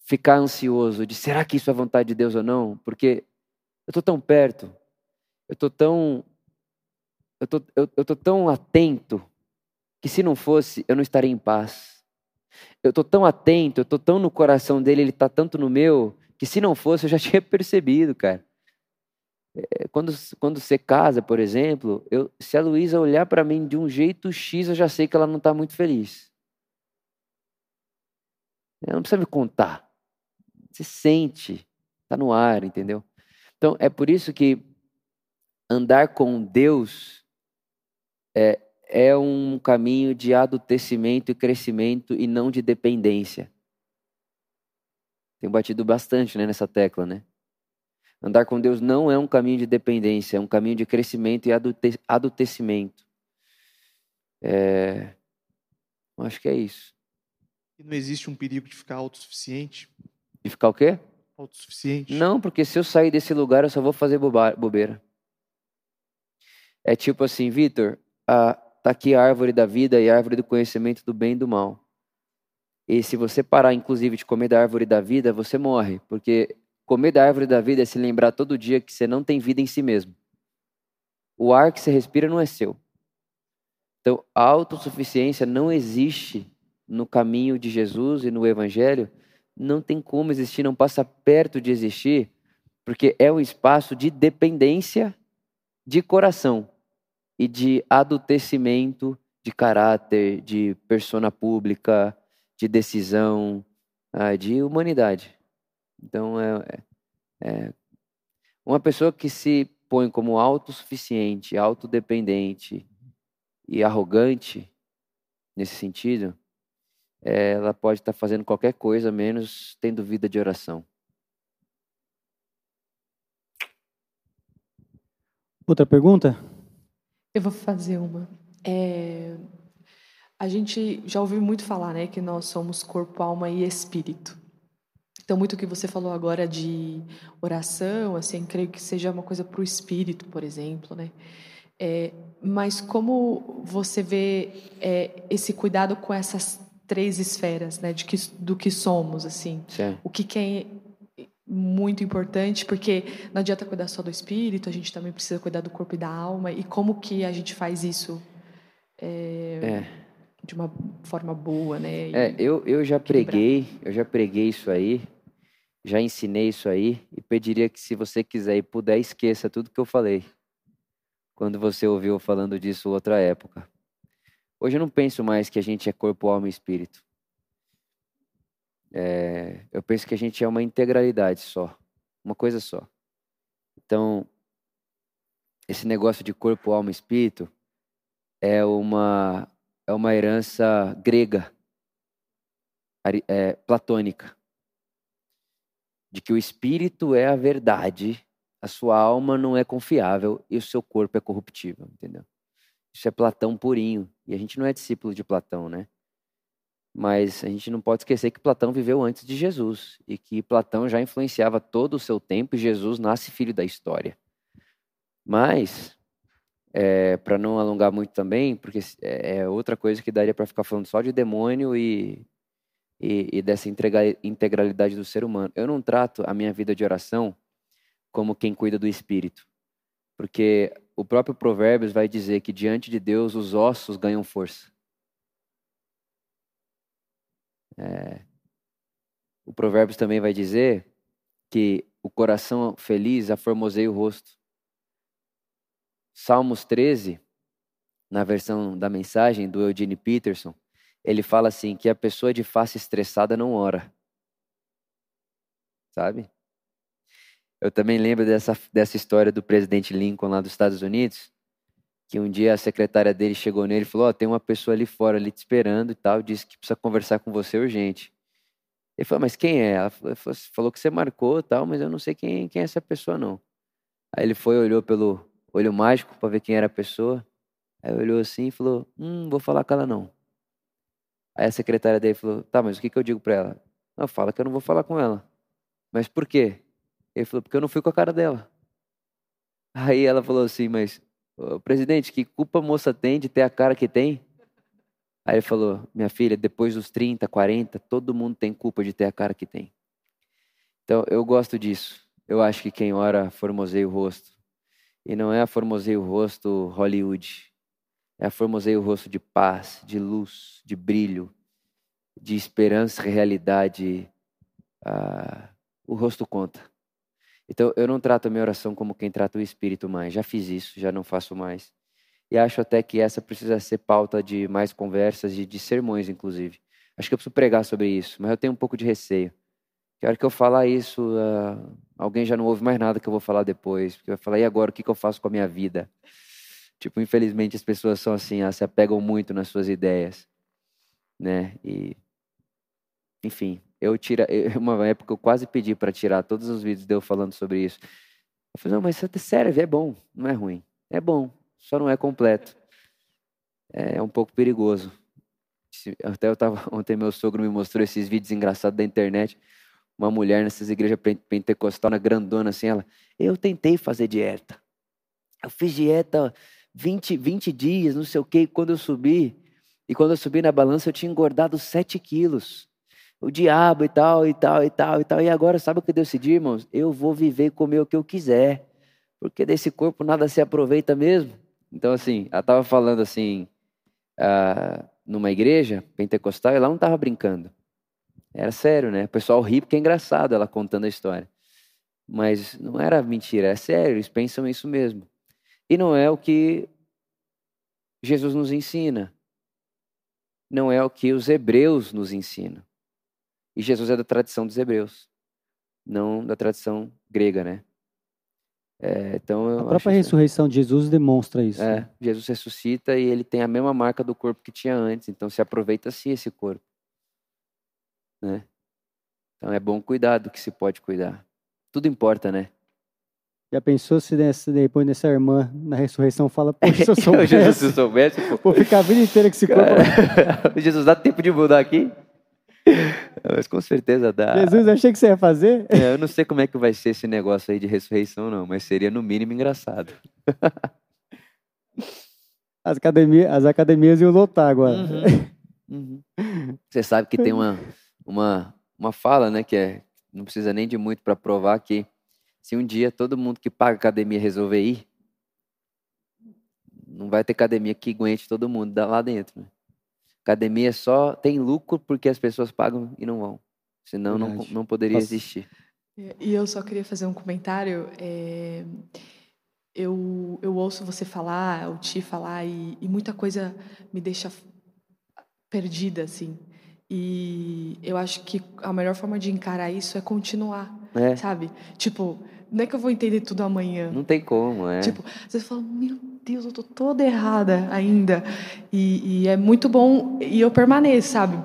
ficar ansioso de será que isso é vontade de Deus ou não? Porque eu estou tão perto, eu estou tão. Eu tô, eu, eu tô tão atento que se não fosse, eu não estaria em paz. Eu estou tão atento, eu estou tão no coração dele, ele está tanto no meu, que se não fosse, eu já tinha percebido, cara. É, quando, quando você casa, por exemplo, eu, se a Luísa olhar para mim de um jeito X, eu já sei que ela não está muito feliz. Ela não precisa me contar. Você sente, está no ar, entendeu? Então, é por isso que andar com Deus é, é um caminho de adultecimento e crescimento e não de dependência. Tenho batido bastante né, nessa tecla, né? Andar com Deus não é um caminho de dependência, é um caminho de crescimento e adultecimento. adultecimento. É... Acho que é isso. E não existe um perigo de ficar autossuficiente? De ficar o quê? Autossuficiente. Não, porque se eu sair desse lugar, eu só vou fazer bobeira. É tipo assim, Vitor, ah, tá aqui a árvore da vida e a árvore do conhecimento do bem e do mal. E se você parar, inclusive, de comer da árvore da vida, você morre, porque comer da árvore da vida é se lembrar todo dia que você não tem vida em si mesmo. O ar que você respira não é seu. Então, a autossuficiência não existe no caminho de Jesus e no Evangelho, não tem como existir, não passa perto de existir, porque é um espaço de dependência de coração e de adultecimento de caráter, de persona pública, de decisão, ah, de humanidade. Então, é, é, é uma pessoa que se põe como autossuficiente, autodependente e arrogante, nesse sentido, ela pode estar fazendo qualquer coisa menos tendo vida de oração. Outra pergunta? Eu vou fazer uma. É... A gente já ouviu muito falar, né, que nós somos corpo, alma e espírito. Então, muito o que você falou agora de oração, assim, creio que seja uma coisa para o espírito, por exemplo, né? É, mas como você vê é, esse cuidado com essas três esferas, né, de que, do que somos, assim. Sim. O que, que é muito importante, porque não adianta cuidar só do espírito, a gente também precisa cuidar do corpo e da alma. E como que a gente faz isso é, é. de uma forma boa, né? E é, eu, eu já preguei, eu já preguei isso aí, já ensinei isso aí, e pediria que se você quiser e puder, esqueça tudo que eu falei. Quando você ouviu falando disso outra época. Hoje eu não penso mais que a gente é corpo, alma e espírito. É, eu penso que a gente é uma integralidade só, uma coisa só. Então, esse negócio de corpo, alma e espírito é uma, é uma herança grega, é, platônica, de que o espírito é a verdade, a sua alma não é confiável e o seu corpo é corruptível, entendeu? Isso é Platão purinho. E a gente não é discípulo de Platão, né? Mas a gente não pode esquecer que Platão viveu antes de Jesus e que Platão já influenciava todo o seu tempo e Jesus nasce filho da história. Mas, é, para não alongar muito também, porque é, é outra coisa que daria para ficar falando só de demônio e, e, e dessa integralidade do ser humano. Eu não trato a minha vida de oração como quem cuida do espírito, porque o próprio Provérbios vai dizer que diante de Deus os ossos ganham força. É, o Provérbios também vai dizer que o coração feliz aformoseia o rosto. Salmos 13, na versão da mensagem do Eugene Peterson, ele fala assim que a pessoa de face estressada não ora. Sabe? Eu também lembro dessa, dessa história do presidente Lincoln lá dos Estados Unidos, que um dia a secretária dele chegou nele e falou: oh, tem uma pessoa ali fora ali te esperando e tal, disse que precisa conversar com você urgente. Ele falou: mas quem é? Ela falou que você marcou tal, mas eu não sei quem, quem é essa pessoa não. Aí ele foi, olhou pelo olho mágico para ver quem era a pessoa. Aí olhou assim e falou: hum, vou falar com ela não. Aí a secretária dele falou: tá, mas o que, que eu digo para ela? Não, fala que eu não vou falar com ela. Mas por quê? Ele falou, porque eu não fui com a cara dela. Aí ela falou assim, mas, presidente, que culpa a moça tem de ter a cara que tem? Aí ele falou, minha filha, depois dos 30, 40, todo mundo tem culpa de ter a cara que tem. Então, eu gosto disso. Eu acho que quem ora formoseia o rosto. E não é a formoseia o rosto Hollywood. É a formoseia o rosto de paz, de luz, de brilho, de esperança, realidade. Ah, o rosto conta. Então, eu não trato a minha oração como quem trata o Espírito mais. Já fiz isso, já não faço mais. E acho até que essa precisa ser pauta de mais conversas e de sermões, inclusive. Acho que eu preciso pregar sobre isso, mas eu tenho um pouco de receio. Que a hora que eu falar isso, uh, alguém já não ouve mais nada que eu vou falar depois. Porque vai falar, e agora, o que, que eu faço com a minha vida? Tipo, infelizmente as pessoas são assim, elas se apegam muito nas suas ideias. Né? E, enfim, eu tira, uma época eu quase pedi para tirar todos os vídeos de eu falando sobre isso. Eu falei, não, mas isso serve, é bom, não é ruim. É bom, só não é completo. É um pouco perigoso. Até eu tava, ontem meu sogro me mostrou esses vídeos engraçados da internet. Uma mulher nessas igrejas pentecostal, na grandona assim, ela, eu tentei fazer dieta. Eu fiz dieta 20, 20 dias, não sei o quê, e quando eu subi, e quando eu subi na balança eu tinha engordado 7 quilos. O diabo e tal, e tal, e tal, e tal. E agora, sabe o que eu decidi, irmãos? Eu vou viver e comer o que eu quiser. Porque desse corpo nada se aproveita mesmo. Então, assim, ela estava falando assim, uh, numa igreja pentecostal, e lá não estava brincando. Era sério, né? O pessoal ri porque é engraçado ela contando a história. Mas não era mentira, é sério, eles pensam isso mesmo. E não é o que Jesus nos ensina. Não é o que os hebreus nos ensinam. E Jesus é da tradição dos hebreus, não da tradição grega, né? É, então a própria ressurreição de Jesus demonstra isso. É, né? Jesus ressuscita e ele tem a mesma marca do corpo que tinha antes, então se aproveita-se esse corpo. Né? Então é bom cuidar do que se pode cuidar. Tudo importa, né? Já pensou se depois dessa irmã na ressurreição fala, poxa, se eu soubesse. Jesus, se eu soubesse pô. Vou ficar a vida inteira com esse corpo. Jesus, dá tempo de mudar aqui? Mas com certeza dá. Jesus, eu achei que você ia fazer. É, eu não sei como é que vai ser esse negócio aí de ressurreição, não, mas seria no mínimo engraçado. As, academia, as academias iam lotar agora. Uhum. Uhum. Você sabe que tem uma, uma, uma fala, né, que é, não precisa nem de muito para provar que se um dia todo mundo que paga academia resolver ir, não vai ter academia que aguente todo mundo lá dentro. Né? Academia só tem lucro porque as pessoas pagam e não vão. Senão não, não poderia Nossa. existir. E eu só queria fazer um comentário. É, eu, eu ouço você falar, o Ti falar, e, e muita coisa me deixa perdida, assim. E eu acho que a melhor forma de encarar isso é continuar, é. sabe? Tipo, não é que eu vou entender tudo amanhã. Não tem como, é. Tipo, você fala, meu Deus, eu tô toda errada ainda. E, e é muito bom, e eu permaneço, sabe?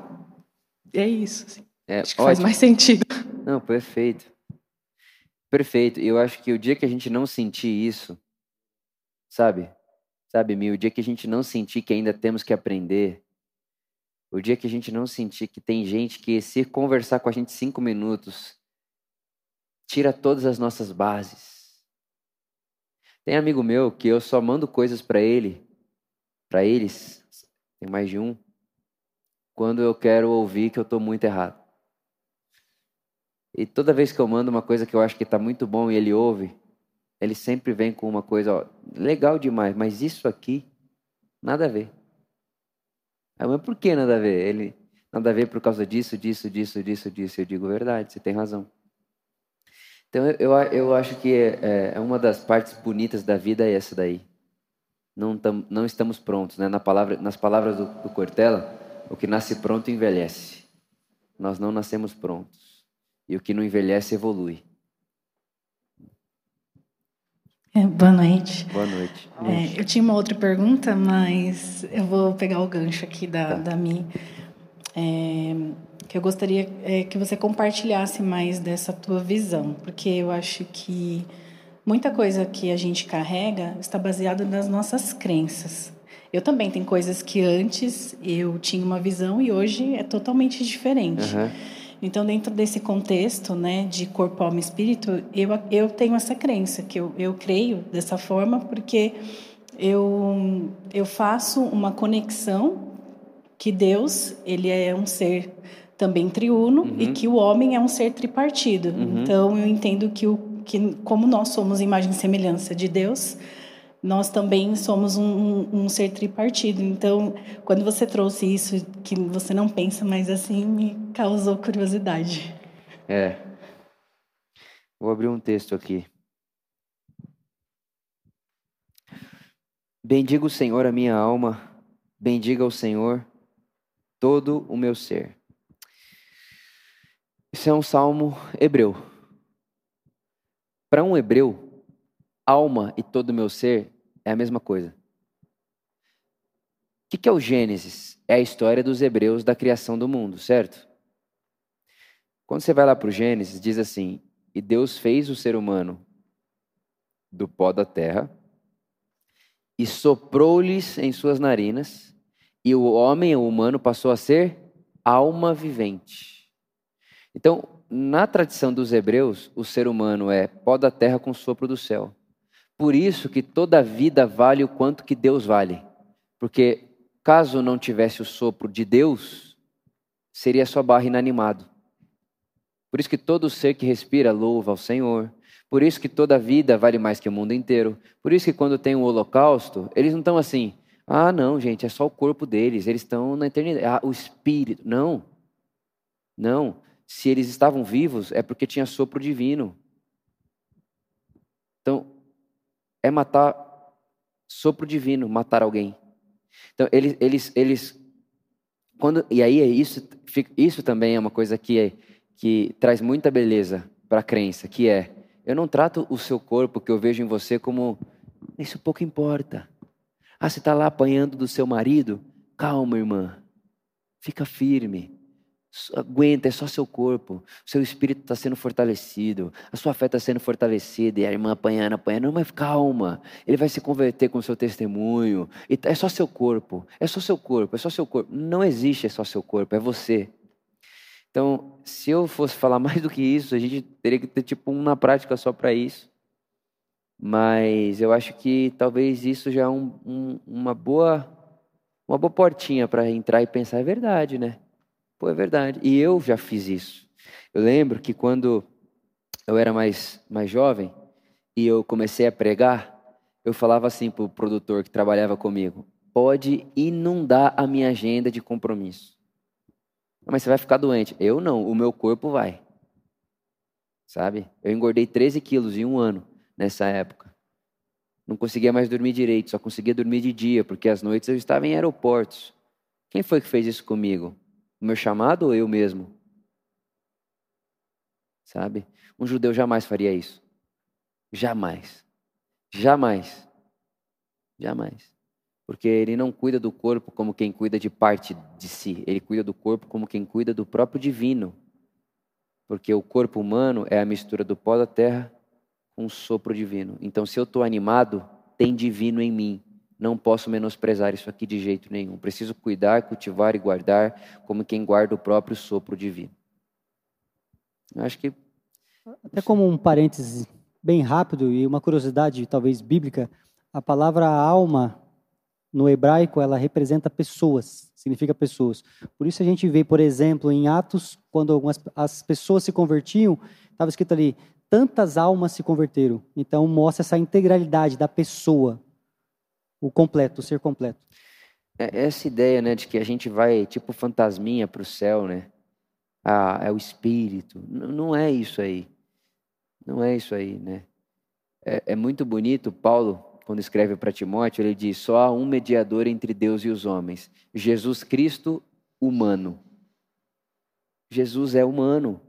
É isso. Assim. É, acho que ótimo. faz mais sentido. Não, perfeito. Perfeito. Eu acho que o dia que a gente não sentir isso, sabe? Sabe, Mi, o dia que a gente não sentir que ainda temos que aprender, o dia que a gente não sentir que tem gente que, se conversar com a gente cinco minutos, tira todas as nossas bases. Tem amigo meu que eu só mando coisas para ele, para eles, tem mais de um, quando eu quero ouvir que eu estou muito errado. E toda vez que eu mando uma coisa que eu acho que está muito bom e ele ouve, ele sempre vem com uma coisa, ó, legal demais, mas isso aqui, nada a ver. Aí, mas por que nada a ver? Ele, nada a ver por causa disso, disso, disso, disso, disso. Eu digo verdade, você tem razão. Então eu, eu acho que é, é, uma das partes bonitas da vida é essa daí. Não, tam, não estamos prontos, né? Na palavra, nas palavras do, do Cortella, o que nasce pronto envelhece. Nós não nascemos prontos. E o que não envelhece evolui. É, boa noite. Boa noite. É, eu tinha uma outra pergunta, mas eu vou pegar o gancho aqui da, tá. da Mi. É, que eu gostaria é, que você compartilhasse mais dessa tua visão, porque eu acho que muita coisa que a gente carrega está baseada nas nossas crenças. Eu também tenho coisas que antes eu tinha uma visão e hoje é totalmente diferente. Uhum. Então, dentro desse contexto, né, de corpo, alma e espírito, eu, eu tenho essa crença, que eu, eu creio dessa forma, porque eu, eu faço uma conexão que Deus, ele é um ser também triuno uhum. e que o homem é um ser tripartido. Uhum. Então eu entendo que, o, que como nós somos imagem e semelhança de Deus, nós também somos um, um, ser tripartido. Então, quando você trouxe isso, que você não pensa, mas assim, me causou curiosidade. É. Vou abrir um texto aqui. Bendiga o Senhor a minha alma, bendiga o Senhor todo o meu ser. Isso é um salmo hebreu. Para um hebreu, alma e todo o meu ser é a mesma coisa. O que é o Gênesis? É a história dos hebreus da criação do mundo, certo? Quando você vai lá para o Gênesis, diz assim: E Deus fez o ser humano do pó da terra e soprou-lhes em suas narinas, e o homem, o humano, passou a ser alma vivente. Então, na tradição dos hebreus, o ser humano é pó da terra com sopro do céu. Por isso que toda vida vale o quanto que Deus vale. Porque caso não tivesse o sopro de Deus, seria sua barra inanimado. Por isso que todo ser que respira louva ao Senhor. Por isso que toda vida vale mais que o mundo inteiro. Por isso que quando tem um holocausto, eles não estão assim, ah, não, gente, é só o corpo deles, eles estão na eternidade. Ah, o espírito. Não. Não. Se eles estavam vivos, é porque tinha sopro divino. Então, é matar sopro divino, matar alguém. Então, eles, eles, eles quando, e aí é isso, isso também é uma coisa que, é, que traz muita beleza para a crença, que é, eu não trato o seu corpo que eu vejo em você como, isso pouco importa. Ah, você está lá apanhando do seu marido? Calma, irmã. Fica firme aguenta, é só seu corpo. Seu espírito está sendo fortalecido, a sua fé está sendo fortalecida, e a irmã apanhando, apanhando. Não, mas calma, ele vai se converter com o seu testemunho. É só seu corpo, é só seu corpo, é só seu corpo. Não existe é só seu corpo, é você. Então, se eu fosse falar mais do que isso, a gente teria que ter tipo uma prática só para isso. Mas eu acho que talvez isso já é um, um, uma boa uma boa portinha para entrar e pensar, é verdade, né? Pô, é verdade. E eu já fiz isso. Eu lembro que quando eu era mais, mais jovem e eu comecei a pregar, eu falava assim para o produtor que trabalhava comigo: pode inundar a minha agenda de compromisso. Mas você vai ficar doente. Eu não, o meu corpo vai. Sabe? Eu engordei 13 quilos em um ano nessa época. Não conseguia mais dormir direito, só conseguia dormir de dia, porque às noites eu estava em aeroportos. Quem foi que fez isso comigo? O meu chamado ou eu mesmo? Sabe? Um judeu jamais faria isso. Jamais. Jamais. Jamais. Porque ele não cuida do corpo como quem cuida de parte de si. Ele cuida do corpo como quem cuida do próprio divino. Porque o corpo humano é a mistura do pó da terra o sopro divino. Então, se eu estou animado, tem divino em mim. Não posso menosprezar isso aqui de jeito nenhum. Preciso cuidar, cultivar e guardar como quem guarda o próprio sopro divino. Acho que. Até como um parêntese bem rápido e uma curiosidade, talvez bíblica, a palavra alma no hebraico ela representa pessoas, significa pessoas. Por isso a gente vê, por exemplo, em Atos, quando algumas as pessoas se convertiam, estava escrito ali: tantas almas se converteram. Então mostra essa integralidade da pessoa o completo, o ser completo. É essa ideia, né, de que a gente vai tipo fantasminha para o céu, né? Ah, é o espírito. N não é isso aí. Não é isso aí, né? É, é muito bonito, Paulo, quando escreve para Timóteo, ele diz: só há um mediador entre Deus e os homens, Jesus Cristo humano. Jesus é humano.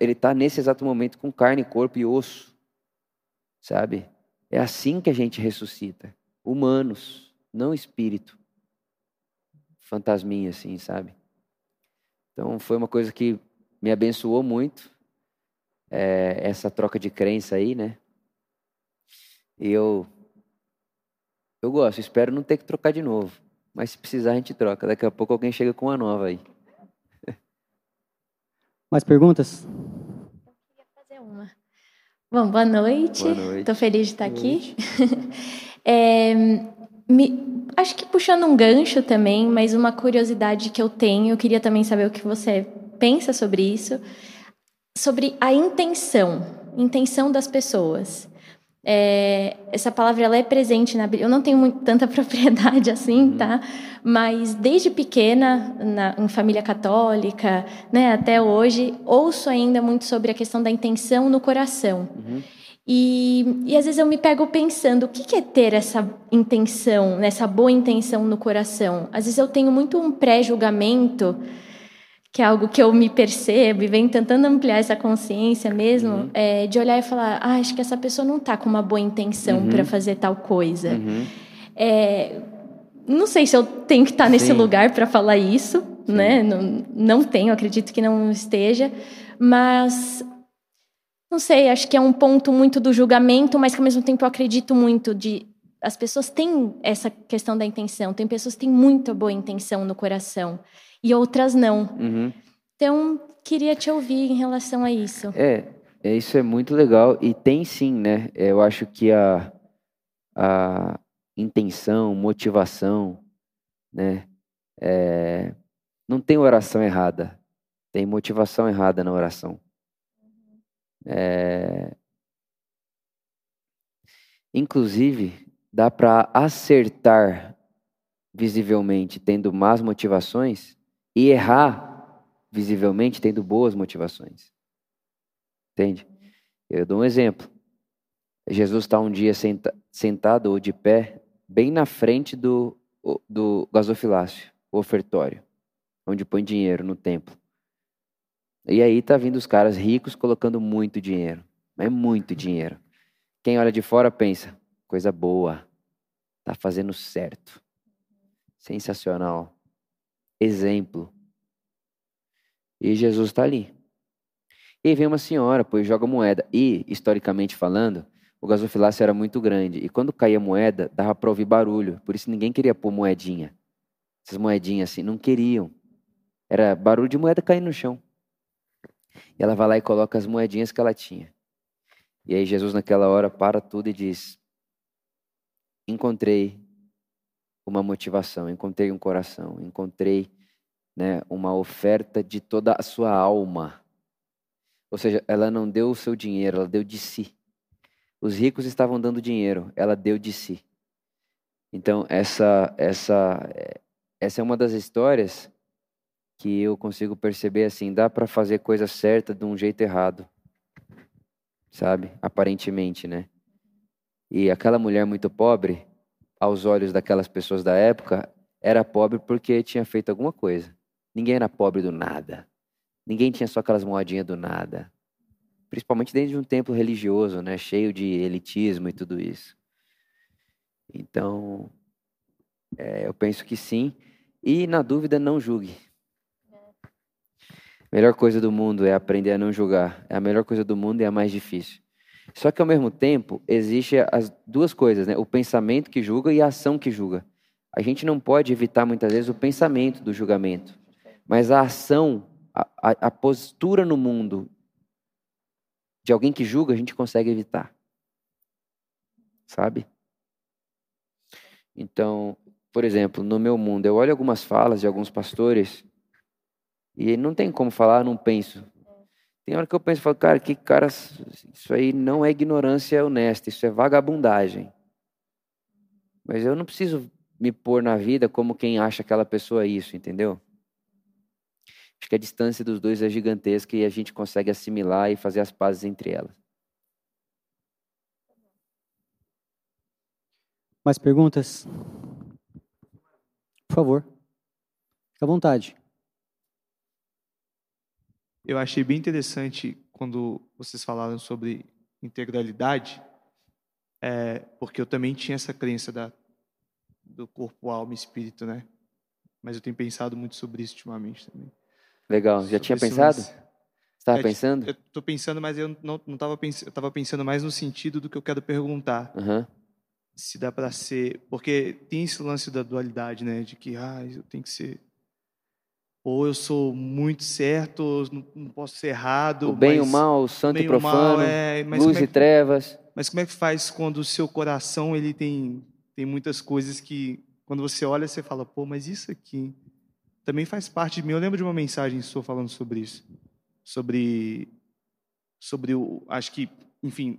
Ele está nesse exato momento com carne, corpo e osso. Sabe? É assim que a gente ressuscita humanos, não espírito. Fantasminha, assim, sabe? Então foi uma coisa que me abençoou muito, é, essa troca de crença aí, né? E eu, eu gosto, espero não ter que trocar de novo. Mas se precisar, a gente troca. Daqui a pouco alguém chega com uma nova aí. Mais perguntas? Eu queria fazer uma. Bom, boa noite. Boa noite. Estou feliz de estar aqui. É, me, acho que puxando um gancho também, mas uma curiosidade que eu tenho, eu queria também saber o que você pensa sobre isso, sobre a intenção, intenção das pessoas. É, essa palavra ela é presente na Bíblia. Eu não tenho muito, tanta propriedade assim, uhum. tá? Mas desde pequena, na, em família católica, né, até hoje, ouço ainda muito sobre a questão da intenção no coração. Uhum. E, e às vezes eu me pego pensando, o que é ter essa intenção, essa boa intenção no coração? Às vezes eu tenho muito um pré-julgamento, que é algo que eu me percebo e venho tentando ampliar essa consciência mesmo, uhum. é, de olhar e falar, ah, acho que essa pessoa não está com uma boa intenção uhum. para fazer tal coisa. Uhum. É, não sei se eu tenho que estar tá nesse Sim. lugar para falar isso, Sim. né? Não, não tenho, acredito que não esteja, mas não sei, acho que é um ponto muito do julgamento, mas que ao mesmo tempo eu acredito muito de as pessoas têm essa questão da intenção. Tem pessoas que têm muita boa intenção no coração e outras não. Uhum. Então, queria te ouvir em relação a isso. É, é, isso é muito legal e tem sim, né? Eu acho que a, a intenção, motivação, né? É, não tem oração errada, tem motivação errada na oração. É, inclusive, dá para acertar visivelmente tendo más motivações e errar visivelmente tendo boas motivações. Entende? Eu dou um exemplo. Jesus está um dia senta, sentado ou de pé, bem na frente do, do gasofilácio, o ofertório, onde põe dinheiro no templo. E aí tá vindo os caras ricos colocando muito dinheiro. É muito dinheiro. Quem olha de fora pensa, coisa boa. Tá fazendo certo. Sensacional. Exemplo. E Jesus está ali. E vem uma senhora, pois joga moeda. E, historicamente falando, o gasofilácio era muito grande. E quando caía moeda, dava para ouvir barulho. Por isso ninguém queria pôr moedinha. Essas moedinhas assim, não queriam. Era barulho de moeda caindo no chão. E ela vai lá e coloca as moedinhas que ela tinha. E aí Jesus naquela hora para tudo e diz: encontrei uma motivação, encontrei um coração, encontrei né, uma oferta de toda a sua alma. Ou seja, ela não deu o seu dinheiro, ela deu de si. Os ricos estavam dando dinheiro, ela deu de si. Então, essa, essa, essa é uma das histórias que eu consigo perceber assim, dá para fazer coisa certa de um jeito errado. Sabe? Aparentemente, né? E aquela mulher muito pobre, aos olhos daquelas pessoas da época, era pobre porque tinha feito alguma coisa. Ninguém era pobre do nada. Ninguém tinha só aquelas moedinhas do nada. Principalmente dentro de um templo religioso, né, cheio de elitismo e tudo isso. Então, é, eu penso que sim. E na dúvida, não julgue. A melhor coisa do mundo é aprender a não julgar. É a melhor coisa do mundo é a mais difícil. Só que ao mesmo tempo, existe as duas coisas, né? O pensamento que julga e a ação que julga. A gente não pode evitar muitas vezes o pensamento do julgamento, mas a ação, a, a, a postura no mundo de alguém que julga, a gente consegue evitar. Sabe? Então, por exemplo, no meu mundo, eu olho algumas falas de alguns pastores e não tem como falar, não penso. Tem hora que eu penso, falo, cara, que cara, isso aí não é ignorância honesta, isso é vagabundagem. Mas eu não preciso me pôr na vida como quem acha aquela pessoa isso, entendeu? Acho que a distância dos dois é gigantesca e a gente consegue assimilar e fazer as pazes entre elas. Mais perguntas? Por favor. Fique à vontade. Eu achei bem interessante quando vocês falaram sobre integralidade, é, porque eu também tinha essa crença da, do corpo, alma e espírito, né? Mas eu tenho pensado muito sobre isso ultimamente também. Legal. Já sobre tinha pensado? Estava é, pensando? Eu estou pensando, mas eu não estava pensando. Eu estava pensando mais no sentido do que eu quero perguntar. Uhum. Se dá para ser, porque tem esse lance da dualidade, né? De que ah, eu tenho que ser ou eu sou muito certo, ou não posso ser errado. O bem e o mal, o santo e profano, mal, é, luz é que, e trevas. Mas como é que faz quando o seu coração ele tem, tem muitas coisas que, quando você olha, você fala, pô, mas isso aqui também faz parte de mim. Eu lembro de uma mensagem sua falando sobre isso. Sobre, sobre o, acho que, enfim,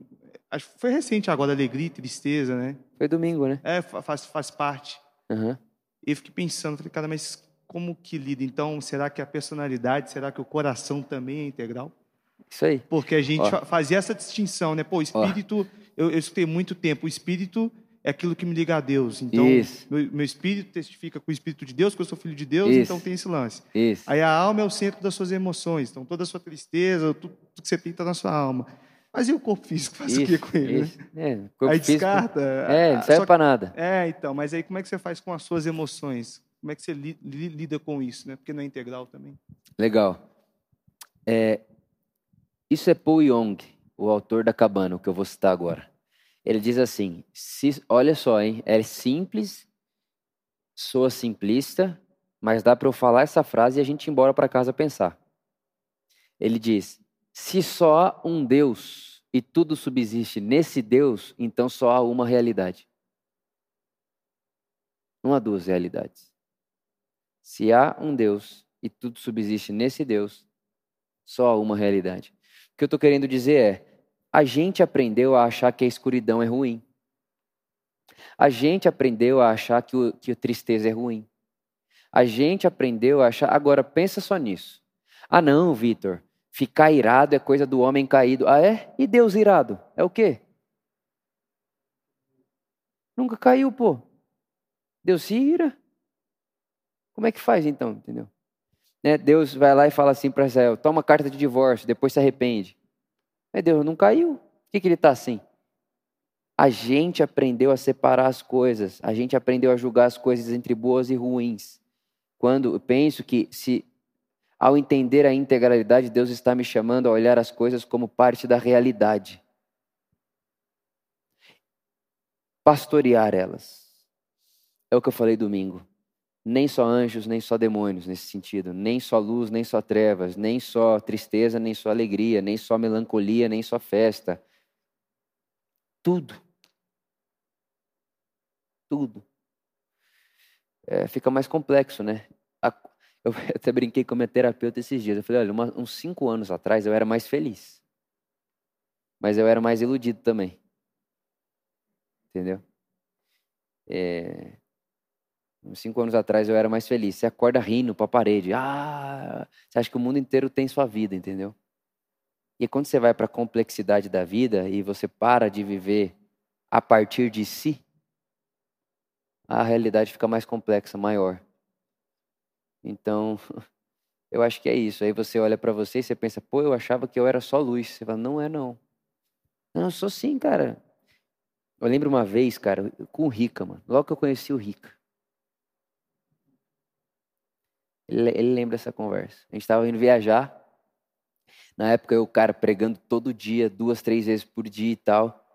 acho que foi recente agora, alegria e tristeza, né? Foi domingo, né? É, faz, faz parte. Uhum. E eu fiquei pensando, falei, cara, mas como que lida? Então, será que a personalidade, será que o coração também é integral? Isso aí. Porque a gente Ó. fazia essa distinção, né? Pô, o espírito, eu, eu escutei muito tempo, o espírito é aquilo que me liga a Deus. Então, meu, meu, espírito testifica com o espírito de Deus, que eu sou filho de Deus, Isso. então tem esse lance. Isso. Aí a alma é o centro das suas emoções, então toda a sua tristeza, tudo, tudo que você tem está na sua alma. Mas e o corpo físico? Faz isso, o que com ele? Isso. É, corpo aí físico, descarta. É, não serve para nada. É, então, mas aí como é que você faz com as suas emoções? Como é que você li, li, lida com isso, né? Porque não é integral também. Legal. É, isso é Paul Young. o autor da cabana, que eu vou citar agora. Ele diz assim: se, olha só, hein, é simples, soa simplista, mas dá para eu falar essa frase e a gente ir embora para casa pensar. Ele diz: se só há um Deus e tudo subsiste nesse Deus, então só há uma realidade. Não há duas realidades. Se há um Deus e tudo subsiste nesse Deus, só há uma realidade. O que eu estou querendo dizer é: a gente aprendeu a achar que a escuridão é ruim. A gente aprendeu a achar que, o, que a tristeza é ruim. A gente aprendeu a achar. Agora, pensa só nisso. Ah, não, Vitor. Ficar irado é coisa do homem caído. Ah, é? E Deus irado? É o quê? Nunca caiu, pô. Deus se ira. Como é que faz então, entendeu? Né? Deus vai lá e fala assim para Israel: toma carta de divórcio, depois se arrepende. Mas Deus não caiu. Por que, que ele está assim? A gente aprendeu a separar as coisas, a gente aprendeu a julgar as coisas entre boas e ruins. Quando eu penso que se ao entender a integralidade, Deus está me chamando a olhar as coisas como parte da realidade. Pastorear elas. É o que eu falei domingo. Nem só anjos, nem só demônios nesse sentido. Nem só luz, nem só trevas. Nem só tristeza, nem só alegria. Nem só melancolia, nem só festa. Tudo. Tudo. É, fica mais complexo, né? Eu até brinquei com a minha terapeuta esses dias. Eu falei, olha, uns cinco anos atrás eu era mais feliz. Mas eu era mais iludido também. Entendeu? É, cinco anos atrás eu era mais feliz. Você acorda rindo para a parede. Ah, você acha que o mundo inteiro tem sua vida, entendeu? E quando você vai para a complexidade da vida e você para de viver a partir de si, a realidade fica mais complexa, maior. Então, eu acho que é isso. Aí você olha para você e você pensa, pô, eu achava que eu era só luz. Você fala, não é não. Não, eu sou sim, cara. Eu lembro uma vez, cara, com o Rica, mano. Logo que eu conheci o Rica. Ele, ele lembra essa conversa. A gente estava indo viajar. Na época, eu, cara, pregando todo dia, duas, três vezes por dia e tal.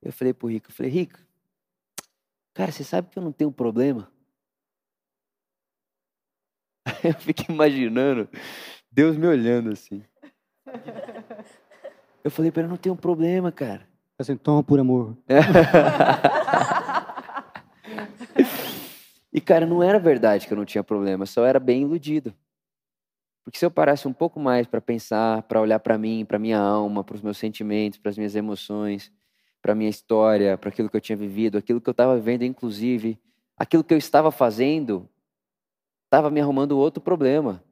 Eu falei pro Rico, eu falei, Rico, cara, você sabe que eu não tenho problema? Eu fiquei imaginando Deus me olhando assim. Eu falei para ele, não tenho problema, cara. Assim, toma por amor. E, cara, não era verdade que eu não tinha problema, só era bem iludido. Porque se eu parasse um pouco mais para pensar, para olhar para mim, para minha alma, para os meus sentimentos, para as minhas emoções, para minha história, para aquilo que eu tinha vivido, aquilo que eu estava vivendo, inclusive, aquilo que eu estava fazendo, estava me arrumando outro problema.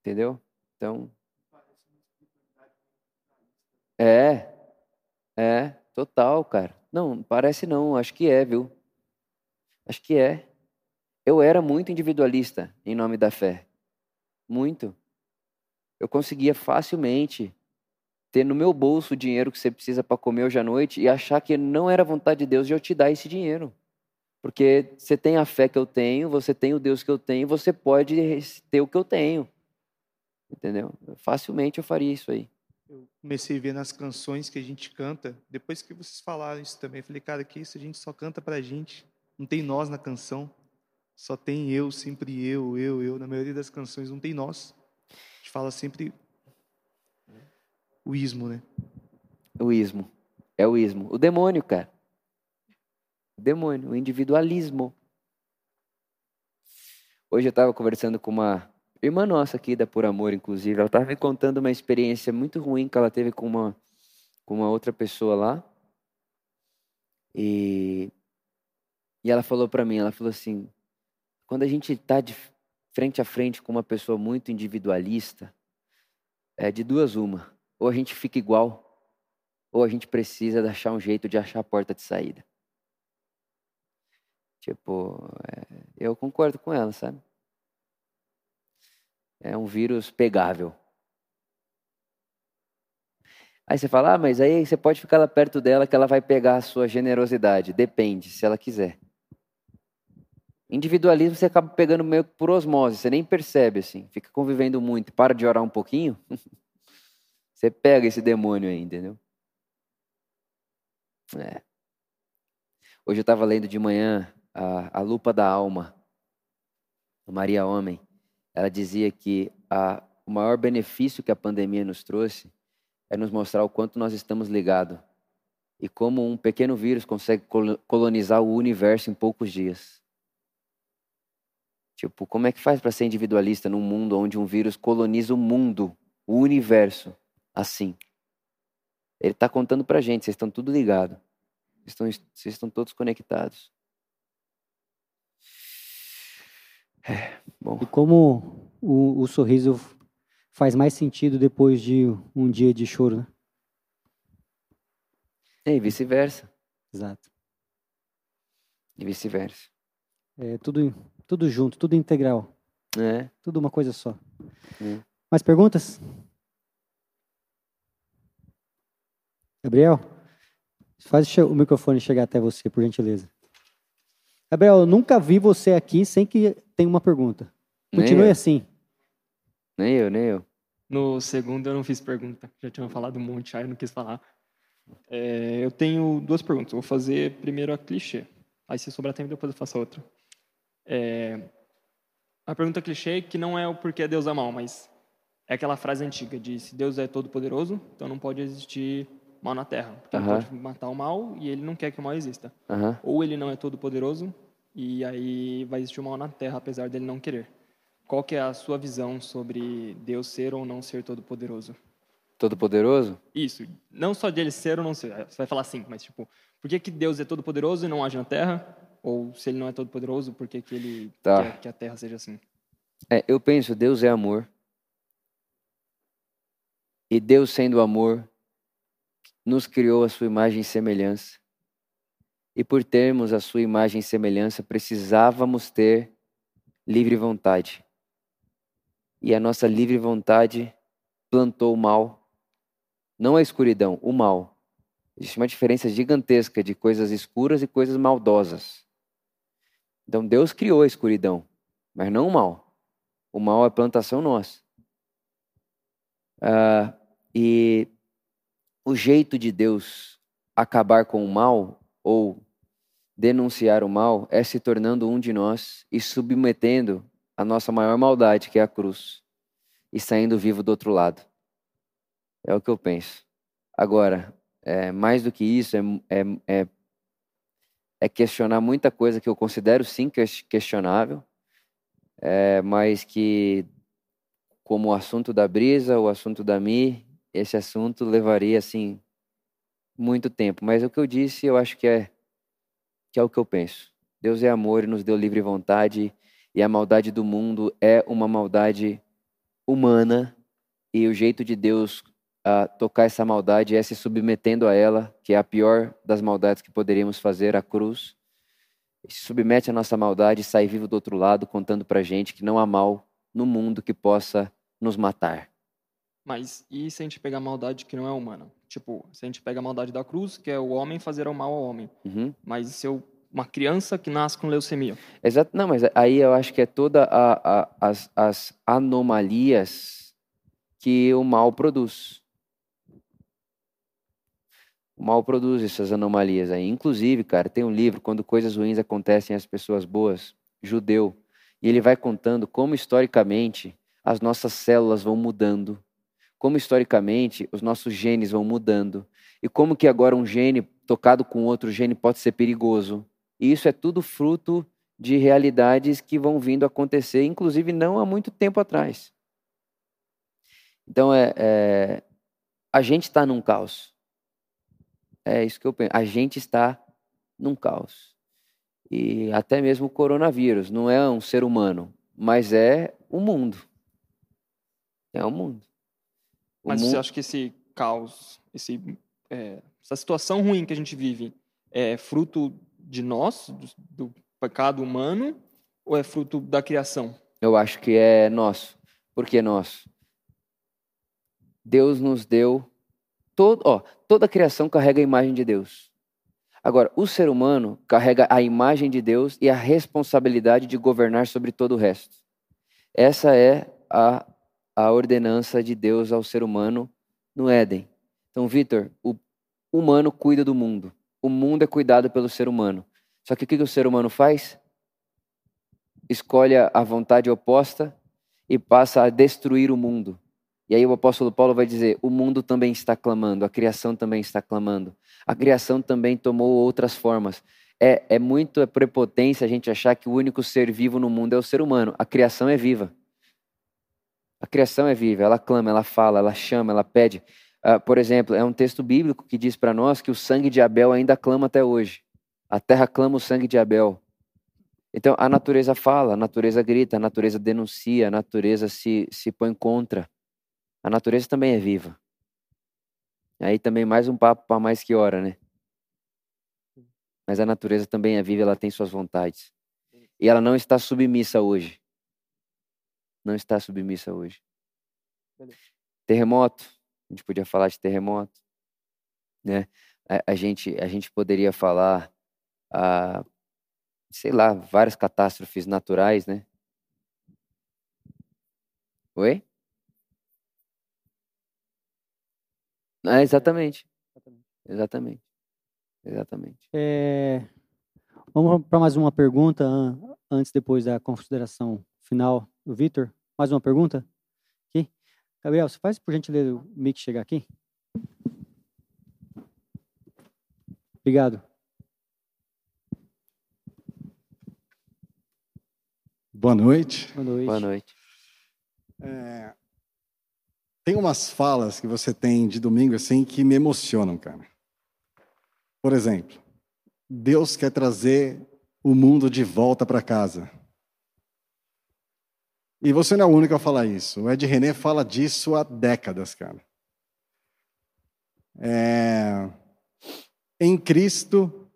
Entendeu? Então. É, é, total, cara. Não, parece não, acho que é, viu? Acho que é. Eu era muito individualista em nome da fé. Muito. Eu conseguia facilmente ter no meu bolso o dinheiro que você precisa para comer hoje à noite e achar que não era vontade de Deus de eu te dar esse dinheiro. Porque você tem a fé que eu tenho, você tem o Deus que eu tenho, você pode ter o que eu tenho. Entendeu? Facilmente eu faria isso aí eu comecei a ver nas canções que a gente canta, depois que vocês falaram isso também, eu falei, cara, que isso a gente só canta pra gente, não tem nós na canção, só tem eu, sempre eu, eu, eu, na maioria das canções não tem nós. A gente fala sempre o ismo, né? O ismo. É o ismo. O demônio, cara. O demônio, o individualismo. Hoje eu estava conversando com uma irmã nossa aqui da Por Amor, inclusive, ela estava me contando uma experiência muito ruim que ela teve com uma, com uma outra pessoa lá. E, e ela falou para mim, ela falou assim, quando a gente está de frente a frente com uma pessoa muito individualista, é de duas uma. Ou a gente fica igual, ou a gente precisa achar um jeito de achar a porta de saída. Tipo, é, eu concordo com ela, sabe? É um vírus pegável. Aí você fala, ah, mas aí você pode ficar lá perto dela que ela vai pegar a sua generosidade. Depende, se ela quiser. Individualismo você acaba pegando meio por osmose, você nem percebe assim. Fica convivendo muito, para de orar um pouquinho. Você pega esse demônio aí, entendeu? É. Hoje eu estava lendo de manhã a, a Lupa da Alma, Maria Homem. Ela dizia que a, o maior benefício que a pandemia nos trouxe é nos mostrar o quanto nós estamos ligados e como um pequeno vírus consegue colonizar o universo em poucos dias. Tipo, como é que faz para ser individualista num mundo onde um vírus coloniza o mundo, o universo, assim? Ele está contando para gente, vocês estão tudo ligados. Estão, vocês estão todos conectados. É, bom. E como o, o sorriso faz mais sentido depois de um dia de choro, né? É, e vice-versa. Exato. E vice-versa. É tudo, tudo junto, tudo integral. É. Tudo uma coisa só. É. Mais perguntas? Gabriel, faz o microfone chegar até você, por gentileza. Gabriel, eu nunca vi você aqui sem que tenha uma pergunta. Continue assim. Nem eu, nem eu. No segundo eu não fiz pergunta. Já tinha falado um monte, aí eu não quis falar. É, eu tenho duas perguntas. vou fazer primeiro a clichê. Aí se sobrar tempo, depois eu faço a outra. É, a pergunta clichê que não é o porquê Deus é mal, mas é aquela frase antiga de se Deus é todo poderoso, então não pode existir mal na Terra. Porque ele pode matar o mal e ele não quer que o mal exista. Ou ele não é todo poderoso e aí vai existir o mal na Terra, apesar dele não querer. Qual que é a sua visão sobre Deus ser ou não ser todo-poderoso? Todo-poderoso? Isso. Não só de ele ser ou não ser. Você vai falar assim, mas tipo, por que, que Deus é todo-poderoso e não age na Terra? Ou se ele não é todo-poderoso, por que, que ele tá. quer que a Terra seja assim? É, eu penso, Deus é amor. E Deus sendo amor, nos criou a sua imagem e semelhança. E por termos a sua imagem e semelhança, precisávamos ter livre vontade e a nossa livre vontade plantou o mal. Não a escuridão, o mal. Existe uma diferença gigantesca de coisas escuras e coisas maldosas. Então Deus criou a escuridão, mas não o mal. O mal é plantação nossa. Uh, e o jeito de Deus acabar com o mal ou denunciar o mal é se tornando um de nós e submetendo a nossa maior maldade, que é a cruz, e saindo vivo do outro lado. É o que eu penso. Agora, é, mais do que isso, é, é, é, é, questionar muita coisa que eu considero sim questionável, é, mas que, como o assunto da brisa, o assunto da Mi, esse assunto levaria assim muito tempo. Mas o que eu disse, eu acho que é que é o que eu penso. Deus é amor e nos deu livre vontade e a maldade do mundo é uma maldade humana, e o jeito de Deus uh, tocar essa maldade é se submetendo a ela, que é a pior das maldades que poderíamos fazer, a cruz. Se submete à nossa maldade e sai vivo do outro lado, contando pra gente que não há mal no mundo que possa nos matar. Mas e se a gente pegar a maldade que não é humana? Tipo, se a gente pega a maldade da cruz, que é o homem fazer o mal ao homem. Uhum. Mas se eu uma criança que nasce com leucemia. Exato, não, mas aí eu acho que é toda a, a, as, as anomalias que o mal produz. O mal produz essas anomalias aí. Inclusive, cara, tem um livro, Quando Coisas Ruins Acontecem às Pessoas Boas, judeu, e ele vai contando como historicamente as nossas células vão mudando, como historicamente os nossos genes vão mudando, e como que agora um gene tocado com outro gene pode ser perigoso. E isso é tudo fruto de realidades que vão vindo acontecer, inclusive não há muito tempo atrás. Então, é, é a gente está num caos. É isso que eu penso. A gente está num caos. E até mesmo o coronavírus não é um ser humano, mas é o mundo. É o mundo. Mas mundo... você acha que esse caos, esse, é, essa situação ruim que a gente vive, é fruto de nós, do, do pecado humano, ou é fruto da criação? Eu acho que é nosso. Por que nosso? Deus nos deu todo, ó, toda a criação carrega a imagem de Deus. Agora, o ser humano carrega a imagem de Deus e a responsabilidade de governar sobre todo o resto. Essa é a, a ordenança de Deus ao ser humano no Éden. Então, Vitor, o humano cuida do mundo. O mundo é cuidado pelo ser humano. Só que o que o ser humano faz? Escolhe a vontade oposta e passa a destruir o mundo. E aí o apóstolo Paulo vai dizer: o mundo também está clamando, a criação também está clamando. A criação também tomou outras formas. É, é muito é prepotência a gente achar que o único ser vivo no mundo é o ser humano. A criação é viva. A criação é viva, ela clama, ela fala, ela chama, ela pede. Uh, por exemplo, é um texto bíblico que diz para nós que o sangue de Abel ainda clama até hoje. A terra clama o sangue de Abel. Então, a natureza fala, a natureza grita, a natureza denuncia, a natureza se, se põe contra. A natureza também é viva. Aí também mais um papo para mais que hora, né? Mas a natureza também é viva, ela tem suas vontades. E ela não está submissa hoje. Não está submissa hoje. Terremoto, a gente podia falar de terremoto, né? A, a gente a gente poderia falar, ah, sei lá, várias catástrofes naturais, né? Oi? Ah, exatamente. Exatamente. Exatamente. É, vamos para mais uma pergunta antes, depois da consideração final do Vitor. Mais uma pergunta? Aqui. Gabriel, você faz por gentileza o mic chegar aqui? Obrigado. Boa noite. Boa noite. Boa noite. É, tem umas falas que você tem de domingo assim que me emocionam, cara. Por exemplo, Deus quer trazer o mundo de volta para casa. E você não é o único a falar isso. O Ed René fala disso há décadas, cara. É... Em Cristo,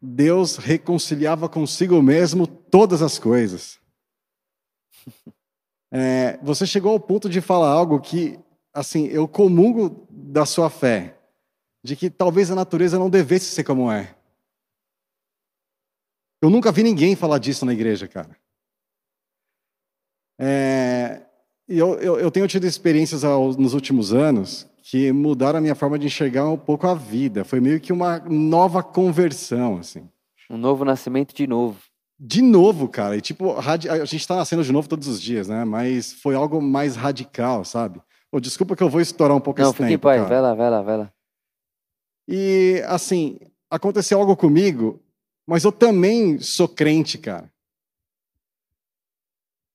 Deus reconciliava consigo mesmo todas as coisas. É, você chegou ao ponto de falar algo que, assim, eu comungo da sua fé, de que talvez a natureza não devesse ser como é. Eu nunca vi ninguém falar disso na igreja, cara. É, eu, eu, eu, tenho tido experiências aos, nos últimos anos que mudaram a minha forma de enxergar um pouco a vida. Foi meio que uma nova conversão, assim. Um novo nascimento de novo. De novo, cara. E tipo, a gente está nascendo de novo todos os dias, né? Mas foi algo mais radical, sabe? Oh, desculpa que eu vou estourar um pouco Não, esse fique tempo, pai, cara. vai lá, vai lá, vai lá. E assim, aconteceu algo comigo, mas eu também sou crente, cara.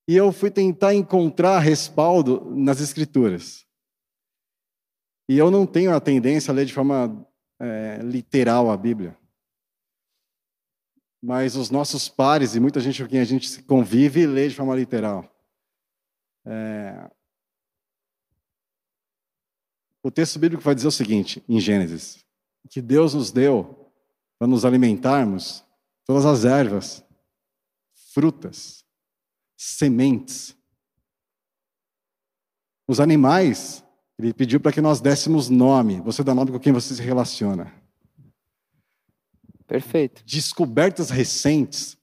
E eu fui tentar encontrar respaldo nas escrituras. E eu não tenho a tendência a ler de forma é, literal a Bíblia mas os nossos pares e muita gente com quem a gente convive lê de forma literal. É... O texto bíblico vai dizer o seguinte, em Gênesis, que Deus nos deu para nos alimentarmos todas as ervas, frutas, sementes. Os animais, ele pediu para que nós dessemos nome. Você dá nome com quem você se relaciona. Perfeito. Descobertas recentes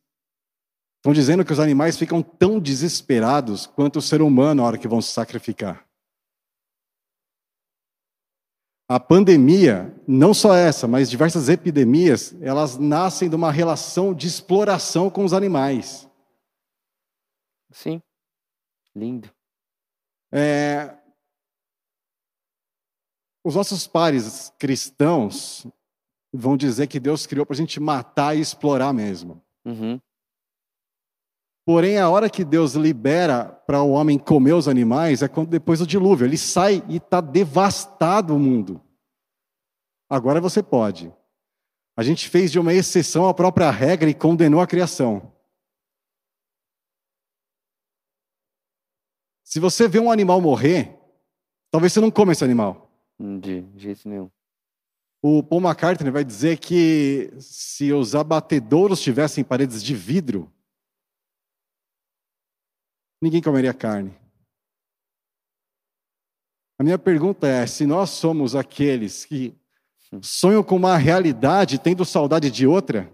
estão dizendo que os animais ficam tão desesperados quanto o ser humano na hora que vão se sacrificar. A pandemia, não só essa, mas diversas epidemias, elas nascem de uma relação de exploração com os animais. Sim. Lindo. É... Os nossos pares cristãos, vão dizer que Deus criou para a gente matar e explorar mesmo. Uhum. Porém, a hora que Deus libera para o homem comer os animais é quando depois do dilúvio. Ele sai e está devastado o mundo. Agora você pode. A gente fez de uma exceção a própria regra e condenou a criação. Se você vê um animal morrer, talvez você não coma esse animal. De jeito nenhum. O Paul McCartney vai dizer que se os abatedouros tivessem paredes de vidro, ninguém comeria carne. A minha pergunta é: se nós somos aqueles que sonham com uma realidade tendo saudade de outra,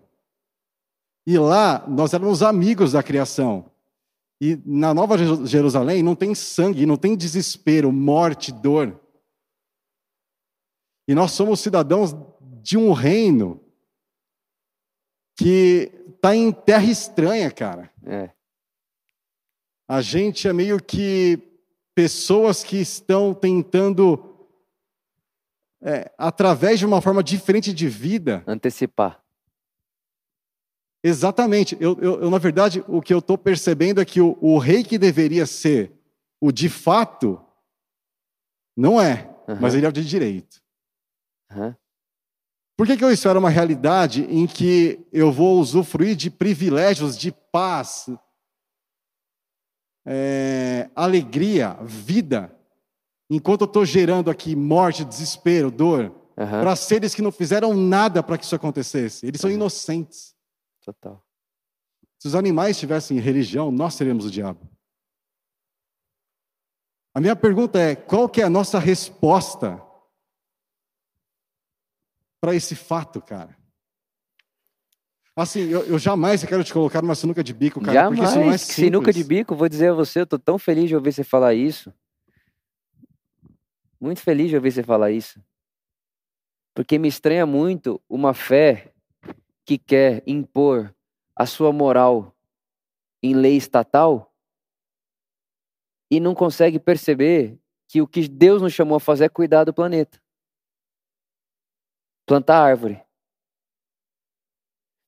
e lá nós éramos amigos da criação, e na Nova Jerusalém não tem sangue, não tem desespero, morte, dor. E nós somos cidadãos de um reino que está em terra estranha, cara. É. A gente é meio que pessoas que estão tentando, é, através de uma forma diferente de vida. Antecipar. Exatamente. Eu, eu, eu na verdade, o que eu estou percebendo é que o, o, rei que deveria ser o de fato, não é, uhum. mas ele é o de direito. Uhum. Por que, que eu espero uma realidade em que eu vou usufruir de privilégios, de paz, é, alegria, vida, enquanto eu estou gerando aqui morte, desespero, dor, uhum. para seres que não fizeram nada para que isso acontecesse? Eles são inocentes. Total. Se os animais tivessem religião, nós seríamos o diabo. A minha pergunta é: qual que é a nossa resposta para esse fato, cara. Assim, eu, eu, jamais quero te colocar numa sinuca de bico, cara. Jamais. Porque isso não é simples. Sinuca de bico, vou dizer a você, eu tô tão feliz de ouvir você falar isso. Muito feliz de ouvir você falar isso. Porque me estranha muito uma fé que quer impor a sua moral em lei estatal e não consegue perceber que o que Deus nos chamou a fazer é cuidar do planeta plantar árvore.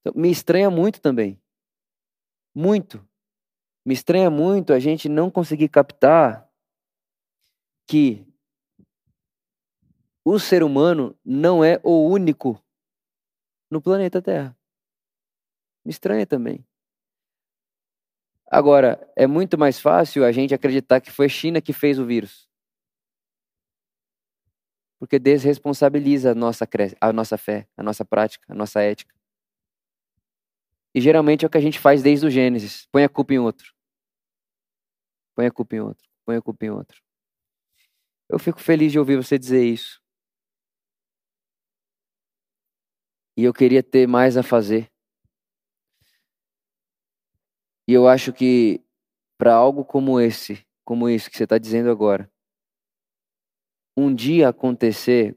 Então, me estranha muito também. Muito. Me estranha muito a gente não conseguir captar que o ser humano não é o único no planeta Terra. Me estranha também. Agora, é muito mais fácil a gente acreditar que foi a China que fez o vírus porque desresponsabiliza a nossa, a nossa fé, a nossa prática, a nossa ética. E geralmente é o que a gente faz desde o Gênesis: põe a culpa em outro. Põe a culpa em outro. Põe a culpa em outro. Eu fico feliz de ouvir você dizer isso. E eu queria ter mais a fazer. E eu acho que para algo como esse, como isso que você está dizendo agora, um dia acontecer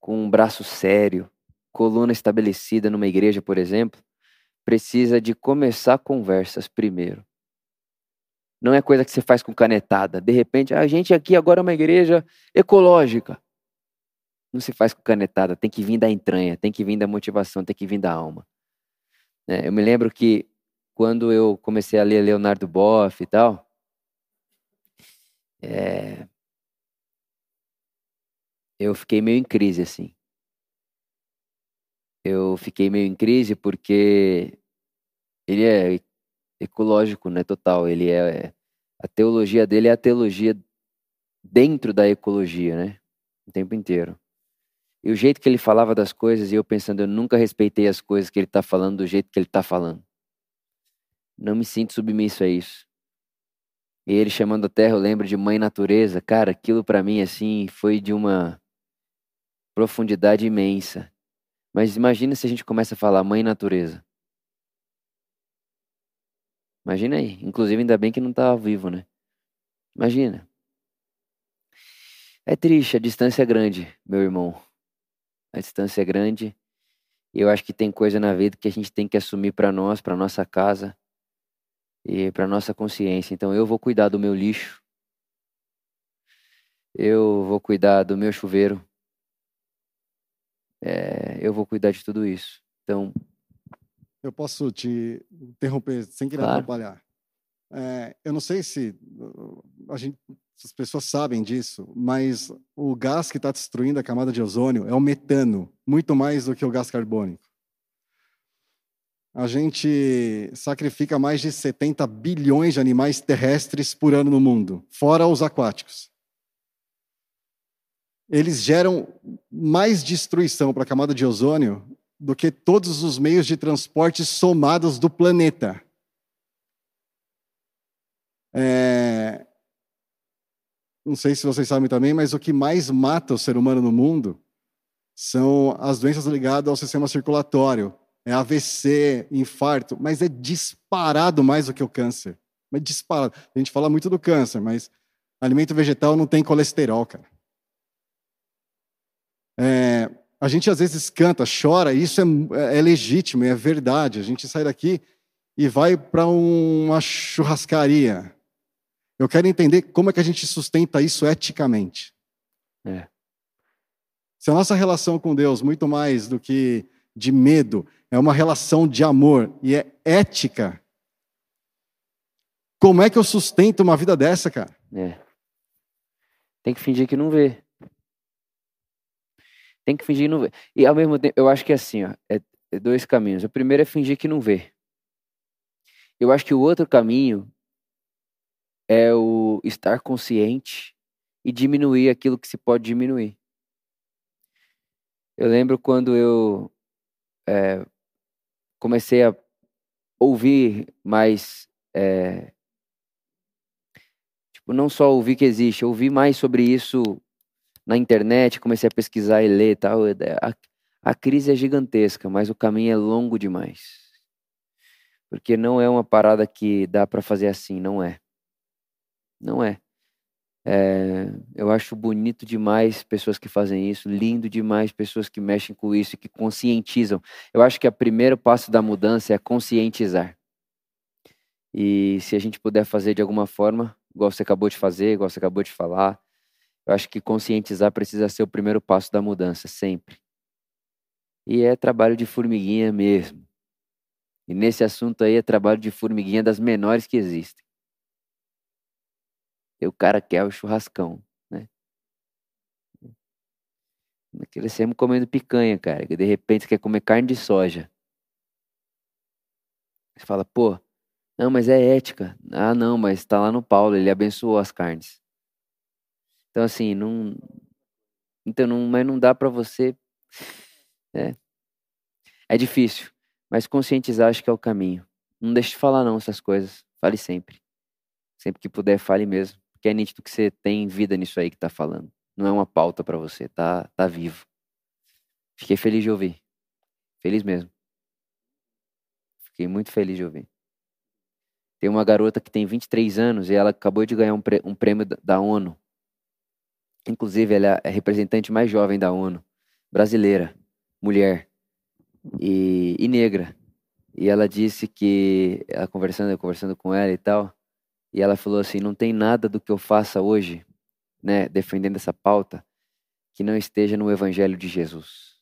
com um braço sério, coluna estabelecida numa igreja, por exemplo, precisa de começar conversas primeiro. Não é coisa que você faz com canetada. De repente, a gente aqui agora é uma igreja ecológica. Não se faz com canetada, tem que vir da entranha, tem que vir da motivação, tem que vir da alma. É, eu me lembro que quando eu comecei a ler Leonardo Boff e tal, é, eu fiquei meio em crise, assim. Eu fiquei meio em crise porque ele é ecológico, né, total. Ele é a teologia dele é a teologia dentro da ecologia, né, o tempo inteiro. E o jeito que ele falava das coisas, e eu pensando, eu nunca respeitei as coisas que ele está falando do jeito que ele está falando. Não me sinto submisso a isso. E ele chamando a terra, eu lembro de mãe natureza. Cara, aquilo para mim, assim, foi de uma profundidade imensa. Mas imagina se a gente começa a falar mãe natureza. Imagina aí. Inclusive, ainda bem que não está ao vivo, né? Imagina. É triste, a distância é grande, meu irmão. A distância é grande. E eu acho que tem coisa na vida que a gente tem que assumir para nós, para nossa casa e para nossa consciência. Então eu vou cuidar do meu lixo. Eu vou cuidar do meu chuveiro é, eu vou cuidar de tudo isso. Então. Eu posso te interromper sem querer claro. atrapalhar. É, eu não sei se a gente, as pessoas sabem disso, mas o gás que está destruindo a camada de ozônio é o metano, muito mais do que o gás carbônico. A gente sacrifica mais de 70 bilhões de animais terrestres por ano no mundo, fora os aquáticos eles geram mais destruição para a camada de ozônio do que todos os meios de transporte somados do planeta. É... Não sei se vocês sabem também, mas o que mais mata o ser humano no mundo são as doenças ligadas ao sistema circulatório. É AVC, infarto, mas é disparado mais do que o câncer. Mas disparado. A gente fala muito do câncer, mas alimento vegetal não tem colesterol, cara. É, a gente às vezes canta, chora, e isso é, é legítimo, é verdade. A gente sai daqui e vai para uma churrascaria. Eu quero entender como é que a gente sustenta isso eticamente. É. Se a nossa relação com Deus, muito mais do que de medo, é uma relação de amor e é ética, como é que eu sustento uma vida dessa, cara? É. Tem que fingir que não vê. Tem que fingir que não vê. E ao mesmo tempo, eu acho que é assim, ó, é, é dois caminhos. O primeiro é fingir que não vê. Eu acho que o outro caminho é o estar consciente e diminuir aquilo que se pode diminuir. Eu lembro quando eu é, comecei a ouvir mais é, Tipo, não só ouvir que existe, ouvir mais sobre isso na internet, comecei a pesquisar e ler e tal. A, a crise é gigantesca, mas o caminho é longo demais. Porque não é uma parada que dá para fazer assim, não é. Não é. é. Eu acho bonito demais pessoas que fazem isso, lindo demais pessoas que mexem com isso, que conscientizam. Eu acho que o primeiro passo da mudança é conscientizar. E se a gente puder fazer de alguma forma, igual você acabou de fazer, igual você acabou de falar. Eu acho que conscientizar precisa ser o primeiro passo da mudança, sempre. E é trabalho de formiguinha mesmo. E nesse assunto aí é trabalho de formiguinha das menores que existem. E o cara quer o churrascão, né? Crescemos comendo picanha, cara. Que de repente você quer comer carne de soja. Você fala, pô, não, mas é ética. Ah, não, mas está lá no Paulo, ele abençoou as carnes. Então, assim, não. Então, não, mas não dá para você. É. é difícil, mas conscientizar acho que é o caminho. Não deixe de falar, não, essas coisas. Fale sempre. Sempre que puder, fale mesmo. Porque é nítido que você tem vida nisso aí que tá falando. Não é uma pauta para você, tá, tá vivo. Fiquei feliz de ouvir. Feliz mesmo. Fiquei muito feliz de ouvir. Tem uma garota que tem 23 anos e ela acabou de ganhar um, prêmio da ONU. Inclusive, ela é a representante mais jovem da ONU, brasileira, mulher e, e negra. E ela disse que, ela conversando, conversando com ela e tal, e ela falou assim: não tem nada do que eu faça hoje, né, defendendo essa pauta, que não esteja no Evangelho de Jesus.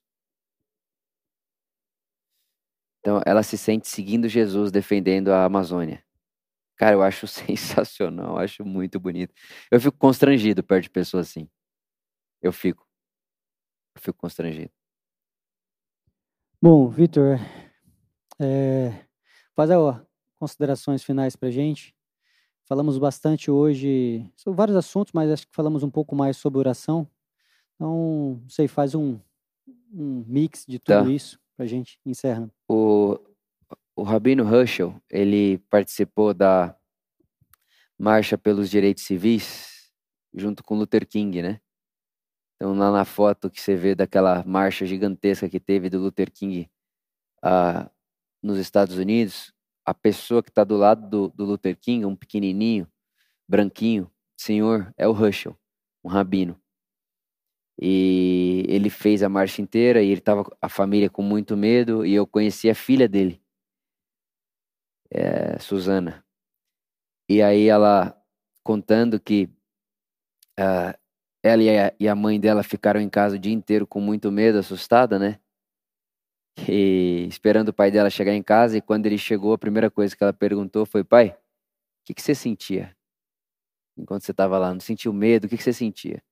Então, ela se sente seguindo Jesus, defendendo a Amazônia. Cara, eu acho sensacional, acho muito bonito. Eu fico constrangido perto de pessoas assim. Eu fico. Eu fico constrangido. Bom, Vitor, é, fazer ó, considerações finais para gente. Falamos bastante hoje sobre vários assuntos, mas acho que falamos um pouco mais sobre oração. Então, não sei, faz um, um mix de tudo tá. isso para gente encerrando. O, o Rabino Herschel, ele participou da Marcha pelos Direitos Civis junto com Luther King, né? Então, lá na foto que você vê daquela marcha gigantesca que teve do Luther King ah, nos Estados Unidos, a pessoa que está do lado do, do, Luther King, um pequenininho, branquinho, senhor, é o Herschel, um rabino. E ele fez a marcha inteira e ele estava a família com muito medo e eu conheci a filha dele é, Suzana. E aí ela contando que uh, ela e a, e a mãe dela ficaram em casa o dia inteiro com muito medo, assustada, né? E esperando o pai dela chegar em casa. E quando ele chegou, a primeira coisa que ela perguntou foi: Pai, o que, que você sentia? Enquanto você estava lá, não sentiu medo? O que, que você sentia?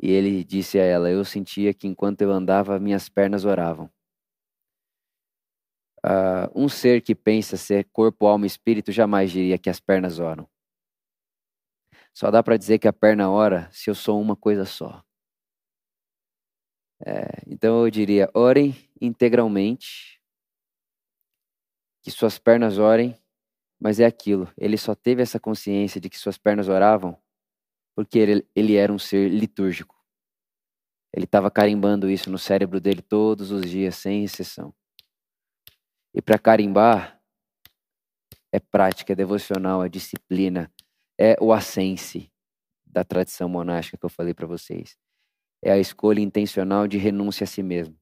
E ele disse a ela: Eu sentia que enquanto eu andava, minhas pernas oravam. Uh, um ser que pensa ser corpo, alma e espírito jamais diria que as pernas oram. Só dá para dizer que a perna ora se eu sou uma coisa só. É, então eu diria: orem integralmente, que suas pernas orem, mas é aquilo. Ele só teve essa consciência de que suas pernas oravam porque ele, ele era um ser litúrgico. Ele estava carimbando isso no cérebro dele todos os dias, sem exceção. E para carimbar, é prática, é devocional, é disciplina, é o ascense da tradição monástica que eu falei para vocês. É a escolha intencional de renúncia a si mesmo.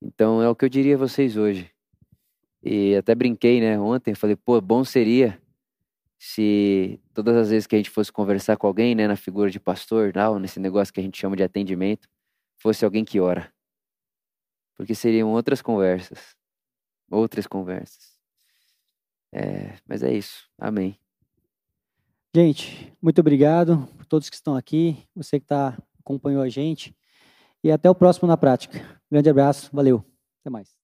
Então é o que eu diria a vocês hoje. E até brinquei, né, ontem, falei, pô, bom seria se todas as vezes que a gente fosse conversar com alguém, né, na figura de pastor, tal, nesse negócio que a gente chama de atendimento, fosse alguém que ora. Porque seriam outras conversas. Outras conversas. É, mas é isso. Amém. Gente, muito obrigado por todos que estão aqui, você que tá, acompanhou a gente. E até o próximo na prática. Grande abraço, valeu. Até mais.